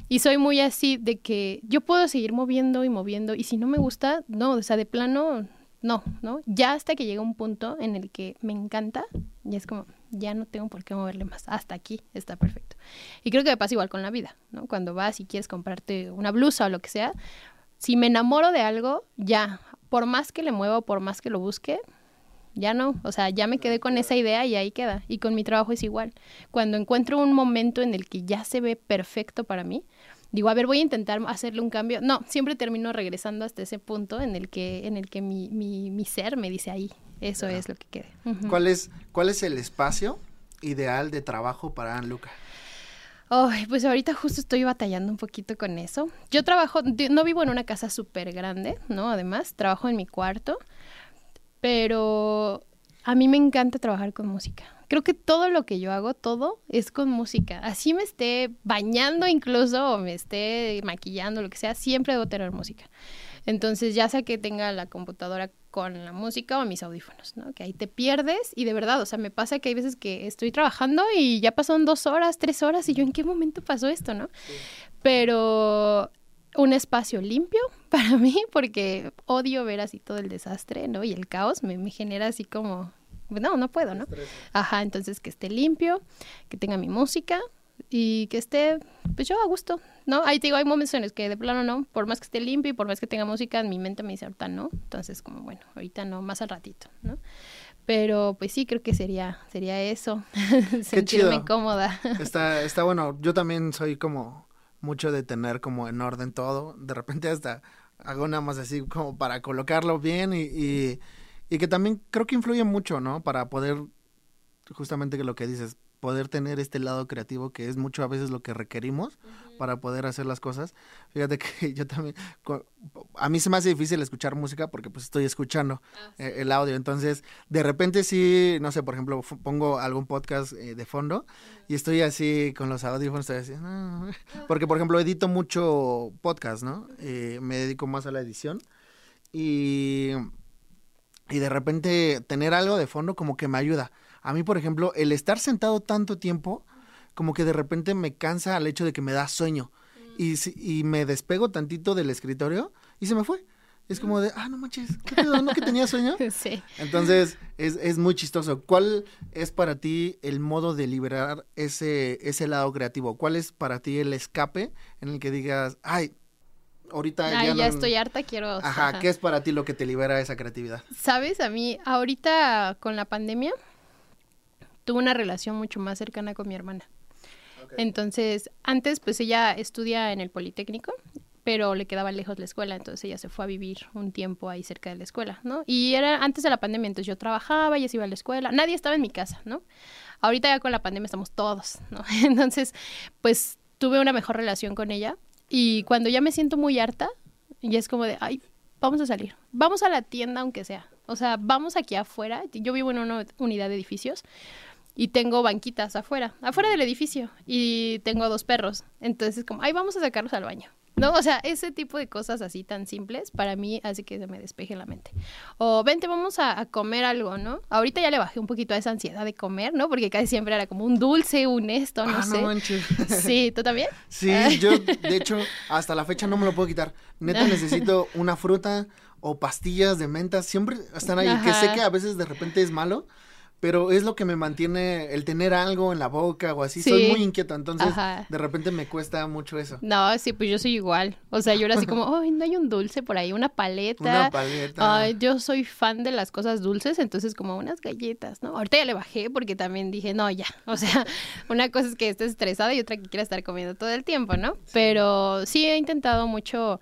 Y soy muy así de que yo puedo seguir moviendo y moviendo, y si no me gusta, no, o sea, de plano, no, ¿no? Ya hasta que llega un punto en el que me encanta, y es como, ya no tengo por qué moverle más, hasta aquí está perfecto. Y creo que me pasa igual con la vida, ¿no? Cuando vas y quieres comprarte una blusa o lo que sea, si me enamoro de algo, ya, por más que le muevo, por más que lo busque, ya no, o sea, ya me quedé con esa idea y ahí queda. Y con mi trabajo es igual. Cuando encuentro un momento en el que ya se ve perfecto para mí, digo, a ver, voy a intentar hacerle un cambio. No, siempre termino regresando hasta ese punto en el que, en el que mi, mi, mi ser me dice ahí, eso es lo que quede. ¿Cuál, es, ¿Cuál es el espacio ideal de trabajo para Anne Luca? Ay, pues ahorita justo estoy batallando un poquito con eso. Yo trabajo, no vivo en una casa súper grande, ¿no? Además, trabajo en mi cuarto, pero a mí me encanta trabajar con música creo que todo lo que yo hago, todo es con música. Así me esté bañando incluso o me esté maquillando, lo que sea, siempre debo tener música. Entonces, ya sea que tenga la computadora con la música o mis audífonos, ¿no? Que ahí te pierdes y de verdad, o sea, me pasa que hay veces que estoy trabajando y ya pasaron dos horas, tres horas y yo en qué momento pasó esto, ¿no? Pero un espacio limpio para mí porque odio ver así todo el desastre, ¿no? Y el caos me, me genera así como no, no puedo, ¿no? Ajá, entonces que esté limpio, que tenga mi música y que esté, pues yo a gusto, ¿no? Ahí te digo, hay momentos en los que de plano no, por más que esté limpio y por más que tenga música, en mi mente me dice ahorita no, entonces como bueno, ahorita no, más al ratito, ¿no? Pero pues sí, creo que sería, sería eso, sentirme cómoda. Está, está bueno, yo también soy como mucho de tener como en orden todo, de repente hasta hago nada más así como para colocarlo bien y y que también creo que influye mucho, ¿no? Para poder, justamente que lo que dices, poder tener este lado creativo que es mucho a veces lo que requerimos para poder hacer las cosas. Fíjate que yo también, a mí se me hace difícil escuchar música porque pues estoy escuchando ah, eh, el audio, entonces de repente sí, no sé, por ejemplo, pongo algún podcast eh, de fondo y estoy así con los audífonos, estoy así, ah", porque por ejemplo edito mucho podcast, ¿no? Eh, me dedico más a la edición y y de repente tener algo de fondo como que me ayuda. A mí, por ejemplo, el estar sentado tanto tiempo, como que de repente me cansa al hecho de que me da sueño. Y, y me despego tantito del escritorio y se me fue. Es como de, ah, no manches, ¿qué pedo? ¿No que tenía sueño? Sí. Entonces, es, es muy chistoso. ¿Cuál es para ti el modo de liberar ese, ese lado creativo? ¿Cuál es para ti el escape en el que digas, ay, ahorita ya, estoy harta, quiero... Ajá, ¿qué es para ti lo que te libera esa creatividad? Sabes, a mí ahorita con la pandemia tuve una relación mucho más cercana con mi hermana. Entonces, antes pues ella estudia en el Politécnico, pero le quedaba lejos la escuela, entonces ella se fue a vivir un tiempo ahí cerca de la escuela, ¿no? Y era antes de la pandemia, entonces yo trabajaba, ella se iba a la escuela, nadie estaba en mi casa, ¿no? Ahorita ya con la pandemia estamos todos, ¿no? Entonces, pues tuve una mejor relación con ella y cuando ya me siento muy harta, ya es como de, ay, vamos a salir, vamos a la tienda aunque sea, o sea, vamos aquí afuera, yo vivo en una unidad de edificios y tengo banquitas afuera, afuera del edificio y tengo dos perros, entonces como, ay, vamos a sacarlos al baño, ¿no? O sea, ese tipo de cosas así tan simples para mí hace que se me despeje la mente. O vente, vamos a, comer algo, ¿no? Ahorita ya le bajé un poquito a esa ansiedad de comer, ¿no? Porque casi siempre era como un dulce, un esto, no ah, sé. No manches. Sí, ¿tú también? Sí, yo de hecho hasta la fecha no me lo puedo quitar. Neta necesito una fruta o pastillas de menta, siempre están ahí, que sé que a veces de repente es malo, pero es lo que me mantiene el tener algo en la boca o así. Soy muy inquieta, entonces de repente me cuesta mucho eso. No, sí, pues yo soy igual. O sea, yo era así como, ay, no hay un dulce por ahí, una paleta. Una paleta. Ay, yo soy fan de las cosas dulces, entonces como unas galletas, ¿no? Ahorita ya le bajé porque también dije, no, ya. O sea, una cosa es que estés estresada y otra que quiera estar comiendo todo el tiempo, ¿no? Pero sí he intentado mucho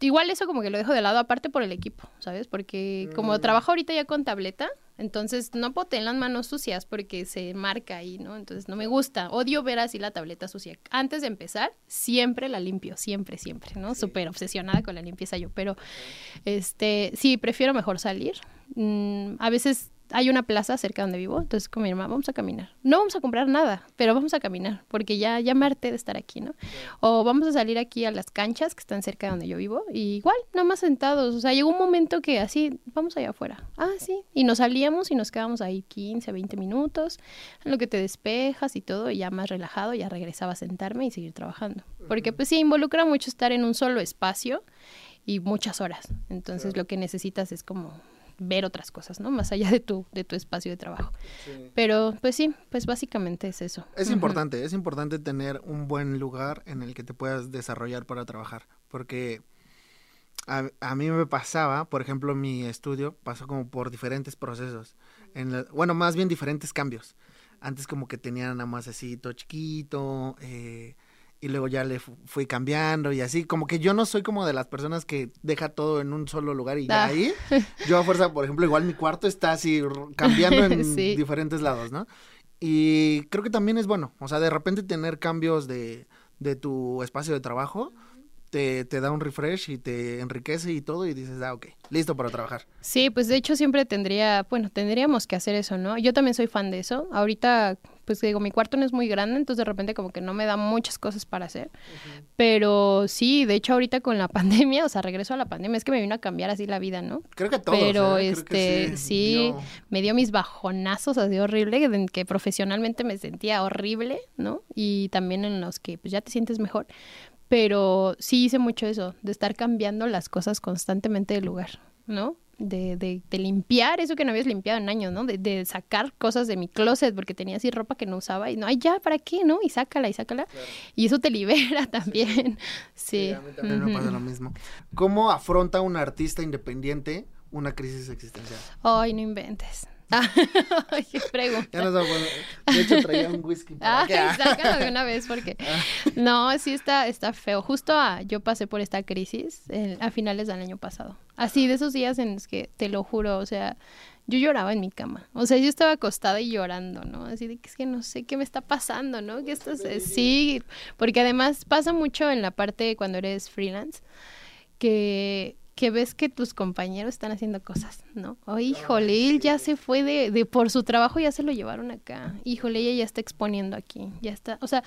igual eso como que lo dejo de lado aparte por el equipo, ¿sabes? Porque como mm. trabajo ahorita ya con tableta, entonces no puedo tener las manos sucias porque se marca ahí, ¿no? Entonces no me gusta. Odio ver así la tableta sucia. Antes de empezar, siempre la limpio, siempre, siempre, ¿no? Súper obsesionada con la limpieza yo, pero este, sí, prefiero mejor salir. Mm, a veces hay una plaza cerca donde vivo, entonces con mi hermana vamos a caminar. No vamos a comprar nada, pero vamos a caminar, porque ya, ya me harté de estar aquí, ¿no? O vamos a salir aquí a las canchas que están cerca de donde yo vivo, y igual, nada más sentados. O sea, llegó un momento que así, vamos allá afuera. Ah, sí. Y nos salíamos y nos quedábamos ahí 15, 20 minutos, en lo que te despejas y todo, y ya más relajado, ya regresaba a sentarme y seguir trabajando. Porque pues sí, involucra mucho estar en un solo espacio y muchas horas. Entonces lo que necesitas es como ver otras cosas, ¿no? Más allá de tu, de tu espacio de trabajo. Pero pues sí, pues básicamente es eso. Es importante, es importante tener un buen lugar en el que te puedas desarrollar para trabajar, porque a, a mí me pasaba, por ejemplo, mi estudio pasó como por diferentes procesos, en bueno, más bien diferentes cambios. Antes como que tenían nada más así todo chiquito, eh, y luego ya le fui cambiando y así, como que yo no soy como de las personas que deja todo en un solo lugar y ya ah. ahí, yo a fuerza, por ejemplo, igual mi cuarto está así cambiando en diferentes lados, ¿no? Y creo que también es bueno, o sea, de repente tener cambios de, de tu espacio de trabajo, te, te, da un refresh y te enriquece y todo y dices, ah, ok, listo para trabajar. Sí, pues de hecho siempre tendría, bueno, tendríamos que hacer eso, ¿no? Yo también soy fan de eso. Ahorita, pues digo, mi cuarto no es muy grande, entonces de repente como que no me da muchas cosas para hacer. Pero sí, de hecho ahorita con la pandemia, o sea, regreso a la pandemia, es que me vino a cambiar así la vida, ¿no? Creo que todo. Pero ¿eh? este, sí, me dio mis bajonazos así horrible, en que profesionalmente me sentía horrible, ¿no? Y también en los que pues ya te sientes mejor pero sí hice mucho eso, de estar cambiando las cosas constantemente de lugar, ¿no? De, de, de, limpiar eso que no habías limpiado en años, ¿no? De, de, sacar cosas de mi closet porque tenía así ropa que no usaba y no, ay, ya, ¿para qué? ¿No? Y sácala y sácala. Y eso te libera también. Sí. a mí también me pasa lo mismo. ¿Cómo afronta un artista independiente una crisis existencial? Ay, no inventes. qué pregunta. Ya nos vamos a De hecho, traía un whisky. Ah, sácalo de una vez porque... Ah. No, sí está, está feo. Justo yo pasé por esta crisis a finales del año pasado. Así, de esos días en los que, te lo juro, o sea, yo lloraba en mi cama. O sea, yo estaba acostada y llorando, ¿no? Así de que es que no sé qué me está pasando, ¿no? Que esto es... Sí, porque además pasa mucho en la parte cuando eres freelance que que ves que tus compañeros están haciendo cosas, ¿no? Oh, híjole, él ya se fue de, de por su trabajo, ya se lo llevaron acá. Híjole, ella ya está exponiendo aquí, ya está. O sea,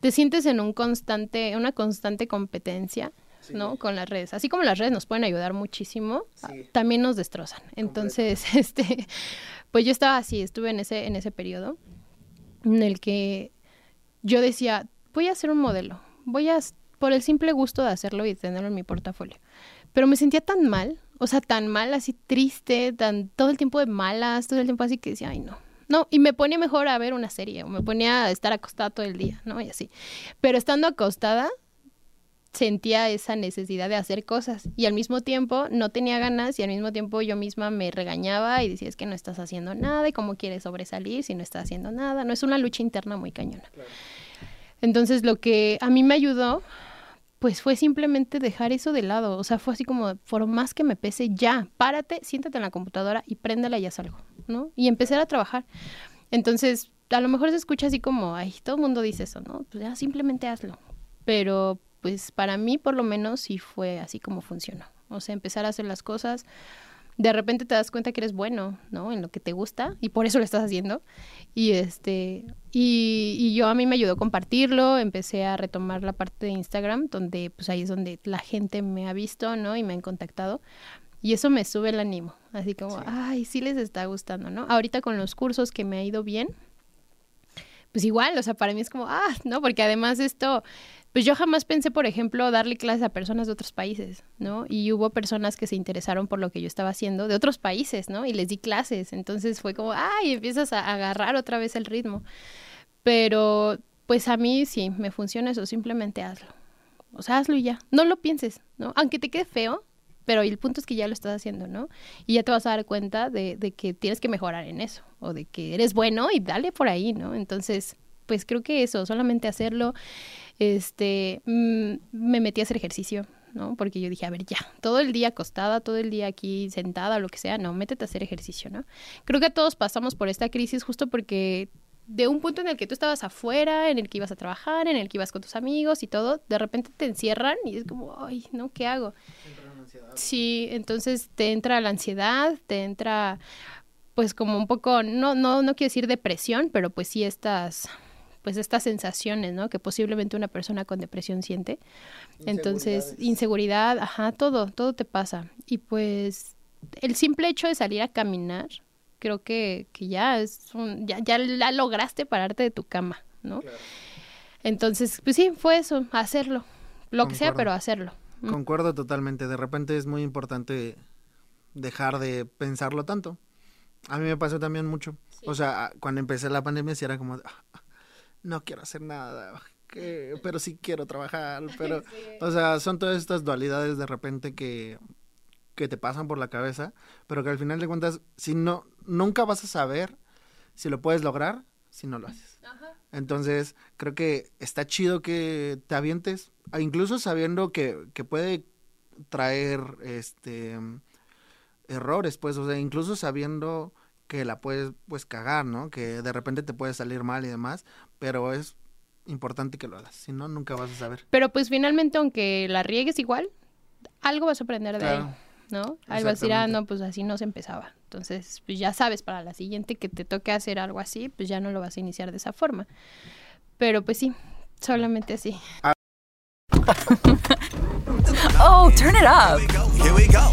te sientes en un constante, una constante competencia, ¿no? Con las redes. Así como las redes nos pueden ayudar muchísimo, también nos destrozan. Entonces, este, pues yo estaba así, estuve en ese, en ese periodo en el que yo decía, voy a hacer un modelo, voy a, por el simple gusto de hacerlo y tenerlo en mi portafolio pero me sentía tan mal, o sea, tan mal, así triste, tan todo el tiempo de malas, todo el tiempo así que decía, ay, no. No, y me ponía mejor a ver una serie, o me ponía a estar acostada todo el día, ¿no? Y así. Pero estando acostada, sentía esa necesidad de hacer cosas y al mismo tiempo no tenía ganas y al mismo tiempo yo misma me regañaba y decía es que no estás haciendo nada y cómo quieres sobresalir si no estás haciendo nada. No es una lucha interna muy cañona. Entonces lo que a mí me ayudó pues fue simplemente dejar eso de lado. O sea, fue así como, por más que me pese, ya, párate, siéntate en la computadora y préndela y ya salgo, ¿no? Y empezar a trabajar. Entonces, a lo mejor se escucha así como, ay, todo el mundo dice eso, ¿no? Pues ya simplemente hazlo. Pero, pues para mí, por lo menos, sí fue así como funcionó. O sea, empezar a hacer las cosas, de repente te das cuenta que eres bueno, ¿no? En lo que te gusta y por eso lo estás haciendo. Y este y, y, yo a mí me ayudó a compartirlo, empecé a retomar la parte de Instagram, donde pues ahí es donde la gente me ha visto, ¿no? Y me han contactado. Y eso me sube el ánimo, así como, ay, sí les está gustando, ¿no? Ahorita con los cursos que me ha ido bien, pues igual, o sea, para mí es como, ah, no, porque además esto pues yo jamás pensé, por ejemplo, darle clases a personas de otros países, ¿no? Y hubo personas que se interesaron por lo que yo estaba haciendo de otros países, ¿no? Y les di clases. Entonces fue como, ay, empiezas a agarrar otra vez el ritmo. Pero, pues a mí sí, me funciona eso, simplemente hazlo. O sea, hazlo y ya. No lo pienses, ¿no? Aunque te quede feo, pero el punto es que ya lo estás haciendo, ¿no? Y ya te vas a dar cuenta de, que tienes que mejorar en eso, o de que eres bueno y dale por ahí, ¿no? Entonces, pues creo que eso, solamente hacerlo este, mm, me metí a hacer ejercicio, ¿no? Porque yo dije, a ver, ya, todo el día acostada, todo el día aquí sentada, lo que sea, no, métete a hacer ejercicio, ¿no? Creo que todos pasamos por esta crisis justo porque de un punto en el que tú estabas afuera, en el que ibas a trabajar, en el que ibas con tus amigos y todo, de repente te encierran y es como, ay, ¿no? ¿Qué hago? Sí, entonces te entra la ansiedad, te entra pues como un poco, no, no, no quiero decir depresión, pero pues sí estas pues estas sensaciones, ¿no? Que posiblemente una persona con depresión siente. Entonces, inseguridad, ajá, todo, todo te pasa. Y pues el simple hecho de salir a caminar, creo que, que ya es un, ya, ya la lograste pararte de tu cama, ¿no? Entonces, pues sí, fue eso, hacerlo, lo que sea, pero hacerlo. Concuerdo totalmente, de repente es muy importante dejar de pensarlo tanto. A mí me pasó también mucho. O sea, cuando empecé la pandemia sí era como, ah, no quiero hacer nada, pero sí quiero trabajar, pero, o sea, son todas estas dualidades de repente que, que te pasan por la cabeza, pero que al final de cuentas, si no, nunca vas a saber si lo puedes lograr si no lo haces. Entonces, creo que está chido que te avientes, incluso sabiendo que, que puede traer este errores, pues, o sea, incluso sabiendo que la puedes pues cagar, ¿no? Que de repente te puede salir mal y demás, pero es importante que lo hagas, si no nunca vas a saber. Pero pues finalmente aunque la riegues igual, algo vas a aprender de ahí, ¿no? Algo vas a decir, ah, no, pues así no se empezaba. Entonces, pues ya sabes para la siguiente que te toque hacer algo así, pues ya no lo vas a iniciar de esa forma. Pero pues sí, solamente así. Ah. oh, turn it up. Here we go.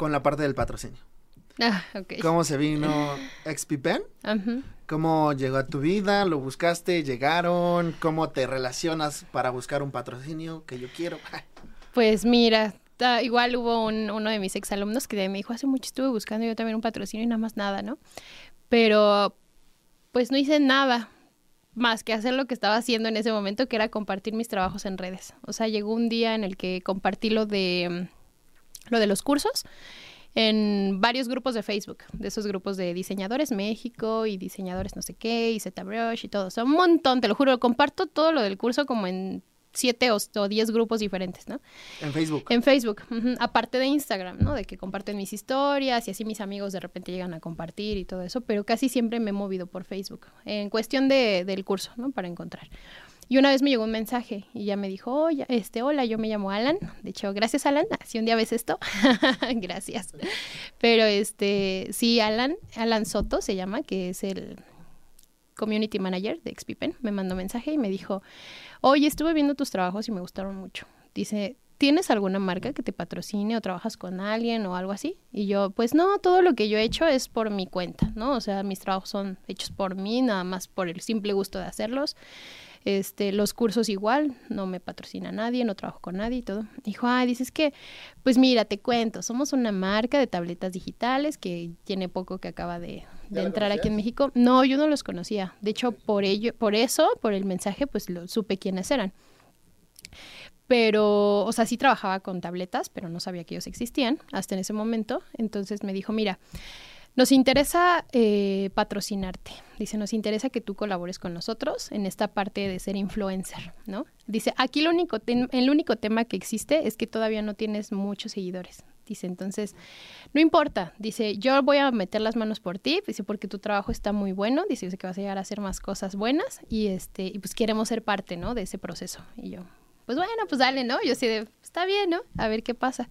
con la parte del patrocinio. Ah, okay. ¿Cómo se vino XPPen? Ajá. ¿Cómo llegó a tu vida? ¿Lo buscaste? ¿Llegaron? ¿Cómo te relacionas para buscar un patrocinio que yo quiero? Pues mira, ta- igual hubo un- uno de mis exalumnos que me dijo, hace mucho estuve buscando yo también un patrocinio y nada más nada, ¿no? Pero pues no hice nada más que hacer lo que estaba haciendo en ese momento, que era compartir mis trabajos en redes. O sea, llegó un día en el que compartí lo de, lo de los cursos en varios grupos de Facebook, de esos grupos de diseñadores México y diseñadores no sé qué, y ZBrush y todo. O sea, un montón, te lo juro, comparto todo lo del curso como en siete o, o diez grupos diferentes, ¿no? En Facebook. En Facebook, aparte de Instagram, ¿no? De que comparten mis historias y así mis amigos de repente llegan a compartir y todo eso, pero casi siempre me he movido por Facebook, en cuestión de, del curso, ¿no? Para encontrar. Y una vez me llegó un mensaje y ya me dijo, oye, este, hola, yo me llamo Alan. De hecho, gracias Alan, si un día ves esto, gracias. Pero este, sí, Alan, Alan Soto se llama, que es el community manager de Xpipen, me mandó mensaje y me dijo, oye, estuve viendo tus trabajos y me gustaron mucho. Dice, ¿tienes alguna marca que te patrocine o trabajas con alguien o algo así? Y yo, pues no, todo lo que yo he hecho es por mi cuenta, ¿no? O sea, mis trabajos son hechos por mí, nada más por el simple gusto de hacerlos. Este, los cursos igual, no me patrocina nadie, no trabajo con nadie y todo. Dijo, ah, dices que, pues mira, te cuento, somos una marca de tabletas digitales que tiene poco que acaba de, de entrar aquí en México. No, yo no los conocía. De hecho, por ello, por eso, por el mensaje, pues lo supe quiénes eran pero, o sea, sí trabajaba con tabletas, pero no sabía que ellos existían hasta en ese momento. Entonces me dijo, mira, nos interesa eh, patrocinarte. Dice, nos interesa que tú colabores con nosotros en esta parte de ser influencer, ¿no? Dice, aquí lo único el único tema que existe es que todavía no tienes muchos seguidores. Dice, entonces, no importa. Dice, yo voy a meter las manos por ti, dice, porque tu trabajo está muy bueno. Dice, que vas a llegar a hacer más cosas buenas y este, y pues queremos ser parte, ¿no? De ese proceso. Y yo, pues bueno, pues dale, ¿no? Yo sí de, está bien, ¿no? A ver qué pasa.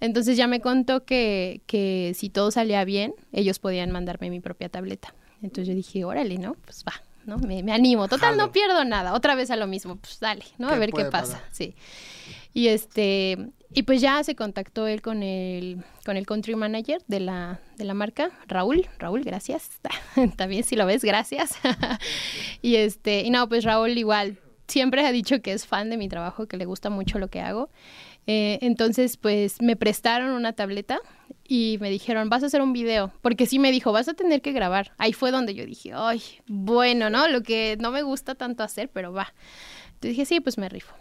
Entonces ya me contó que, que si todo salía bien, ellos podían mandarme mi propia tableta. Entonces yo dije, órale, ¿no? Pues va, ¿no? Me, me animo. Total, no pierdo nada. Otra vez a lo mismo. Pues dale, ¿no? A ver qué pasa. Sí. Y este, y pues ya se contactó él con el, con el country manager de la, de la marca, Raúl. Raúl, gracias. También si lo ves, gracias. y este, y no, pues Raúl igual siempre ha dicho que es fan de mi trabajo, que le gusta mucho lo que hago. Eh, entonces, pues me prestaron una tableta y me dijeron, vas a hacer un video, porque sí me dijo, vas a tener que grabar. Ahí fue donde yo dije, ay, bueno, ¿no? Lo que no me gusta tanto hacer, pero va. Entonces dije, sí, pues me rifo.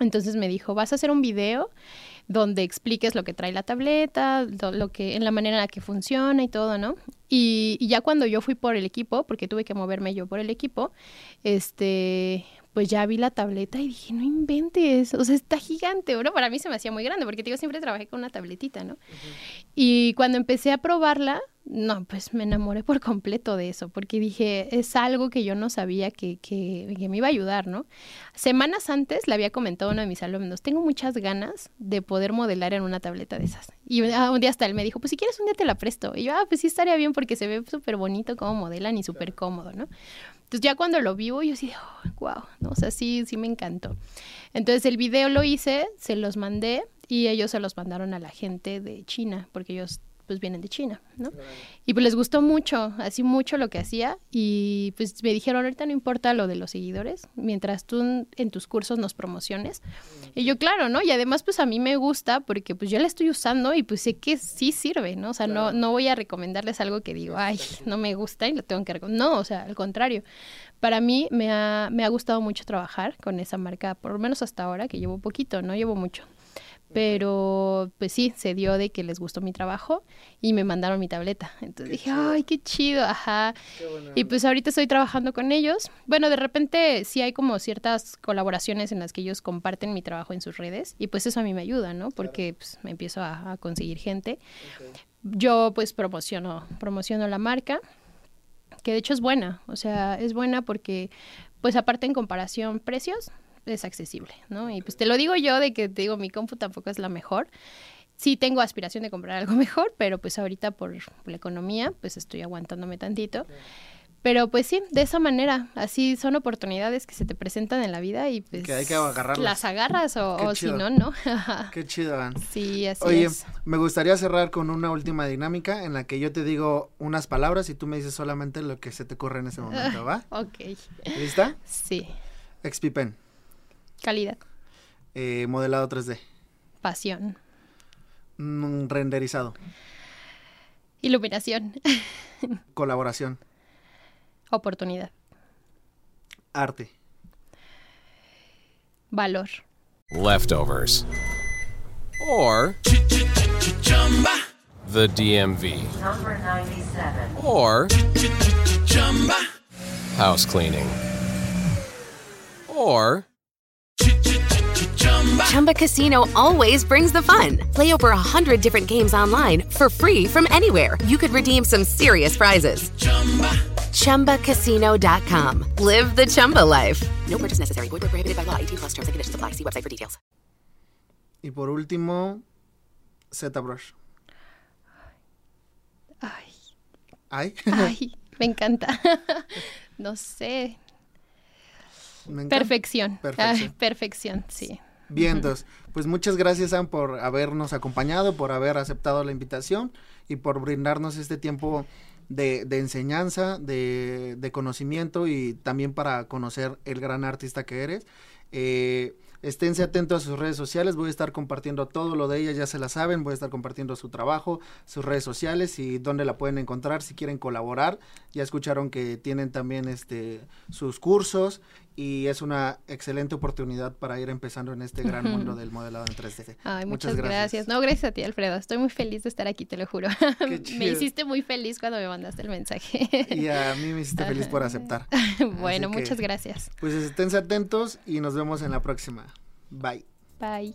Entonces me dijo, vas a hacer un video donde expliques lo que trae la tableta, lo que, en la manera en la que funciona y todo, ¿no? Y, y, ya cuando yo fui por el equipo, porque tuve que moverme yo por el equipo, este, pues ya vi la tableta y dije, no inventes, o sea, está gigante, bueno, para mí se me hacía muy grande, porque yo siempre trabajé con una tabletita, ¿no? Y cuando empecé a probarla, no, pues me enamoré por completo de eso, porque dije, es algo que yo no sabía que, que, me iba a ayudar, ¿no? Semanas antes le había comentado a uno de mis alumnos, tengo muchas ganas de poder modelar en una tableta de esas. Y un día hasta él me dijo, pues si quieres un día te la presto. Y yo, ah, pues sí estaría bien porque se ve súper bonito cómo modelan y súper cómodo, ¿no? Entonces ya cuando lo vivo yo sí, oh, wow, ¿no? O sea, sí, sí me encantó. Entonces el video lo hice, se los mandé y ellos se los mandaron a la gente de China, porque ellos pues vienen de China, ¿no? Y pues les gustó mucho, así mucho lo que hacía y pues me dijeron, ahorita no importa lo de los seguidores, mientras tú en tus cursos nos promociones. Y yo, claro, ¿no? Y además pues a mí me gusta porque pues yo la estoy usando y pues sé que sí sirve, ¿no? O sea, no, no voy a recomendarles algo que digo, ay, no me gusta y lo tengo que recomendar. No, o sea, al contrario. Para mí me ha, me ha gustado mucho trabajar con esa marca, por lo menos hasta ahora, que llevo poquito, no llevo mucho pero pues sí, se dio de que les gustó mi trabajo y me mandaron mi tableta. Entonces dije, ay, qué chido, ajá. y pues ahorita estoy trabajando con ellos. Bueno, de repente sí hay como ciertas colaboraciones en las que ellos comparten mi trabajo en sus redes y pues eso a mí me ayuda, ¿no? Porque pues, me empiezo a, conseguir gente. Yo pues promociono, promociono la marca, que de hecho es buena, o sea, es buena porque pues aparte en comparación precios, es accesible, ¿no? Y pues te lo digo yo de que te digo, mi compu tampoco es la mejor. Sí tengo aspiración de comprar algo mejor, pero pues ahorita por la economía, pues estoy aguantándome tantito. Pero pues sí, de esa manera, así son oportunidades que se te presentan en la vida y pues que hay que agarrarlas. las agarras o, si no, no. Qué chido. Sí, así Oye, es. me gustaría cerrar con una última dinámica en la que yo te digo unas palabras y tú me dices solamente lo que se te ocurre en ese momento, ¿va? ok. ¿Lista? Sí. XP Calidad. Eh, modelado 3D. Pasión. Mm, renderizado. Iluminación. Colaboración. Oportunidad. Arte. Valor. Leftovers. Or. The DMV. Number 97. Or. House cleaning. Or. Chumba Casino always brings the fun. Play over a hundred different games online for free from anywhere. You could redeem some serious prizes. Chumba. ChumbaCasino.com. Live the Chumba life. No purchase necessary. Void where prohibited by law. 18 plus terms and conditions apply. See website for details. Y por último, ZBrush. Ay, Ay, ay, me encanta. no sé. Perfección. Perfección. Ay, perfección, sí. Vientos. Pues muchas gracias, Sam, por habernos acompañado, por haber aceptado la invitación y por brindarnos este tiempo de, enseñanza, de, de conocimiento y también para conocer el gran artista que eres. Eh, esténse atentos a sus redes sociales, voy a estar compartiendo todo lo de ella, ya se la saben, voy a estar compartiendo su trabajo, sus redes sociales y dónde la pueden encontrar si quieren colaborar. Ya escucharon que tienen también este sus cursos y es una excelente oportunidad para ir empezando en este gran mundo del modelado en 3D. Ay, muchas, gracias. No, gracias a ti, Alfredo. Estoy muy feliz de estar aquí, te lo juro. Me hiciste muy feliz cuando me mandaste el mensaje. Y a mí me hiciste feliz por aceptar. bueno, que, muchas gracias. Pues esténse atentos y nos vemos en la próxima. Bye. Bye.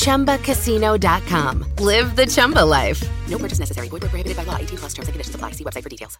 ChumbaCasino.com. Live the Chumba life. No purchase necessary. Void where prohibited by law. 18 plus terms and conditions apply. See website for details.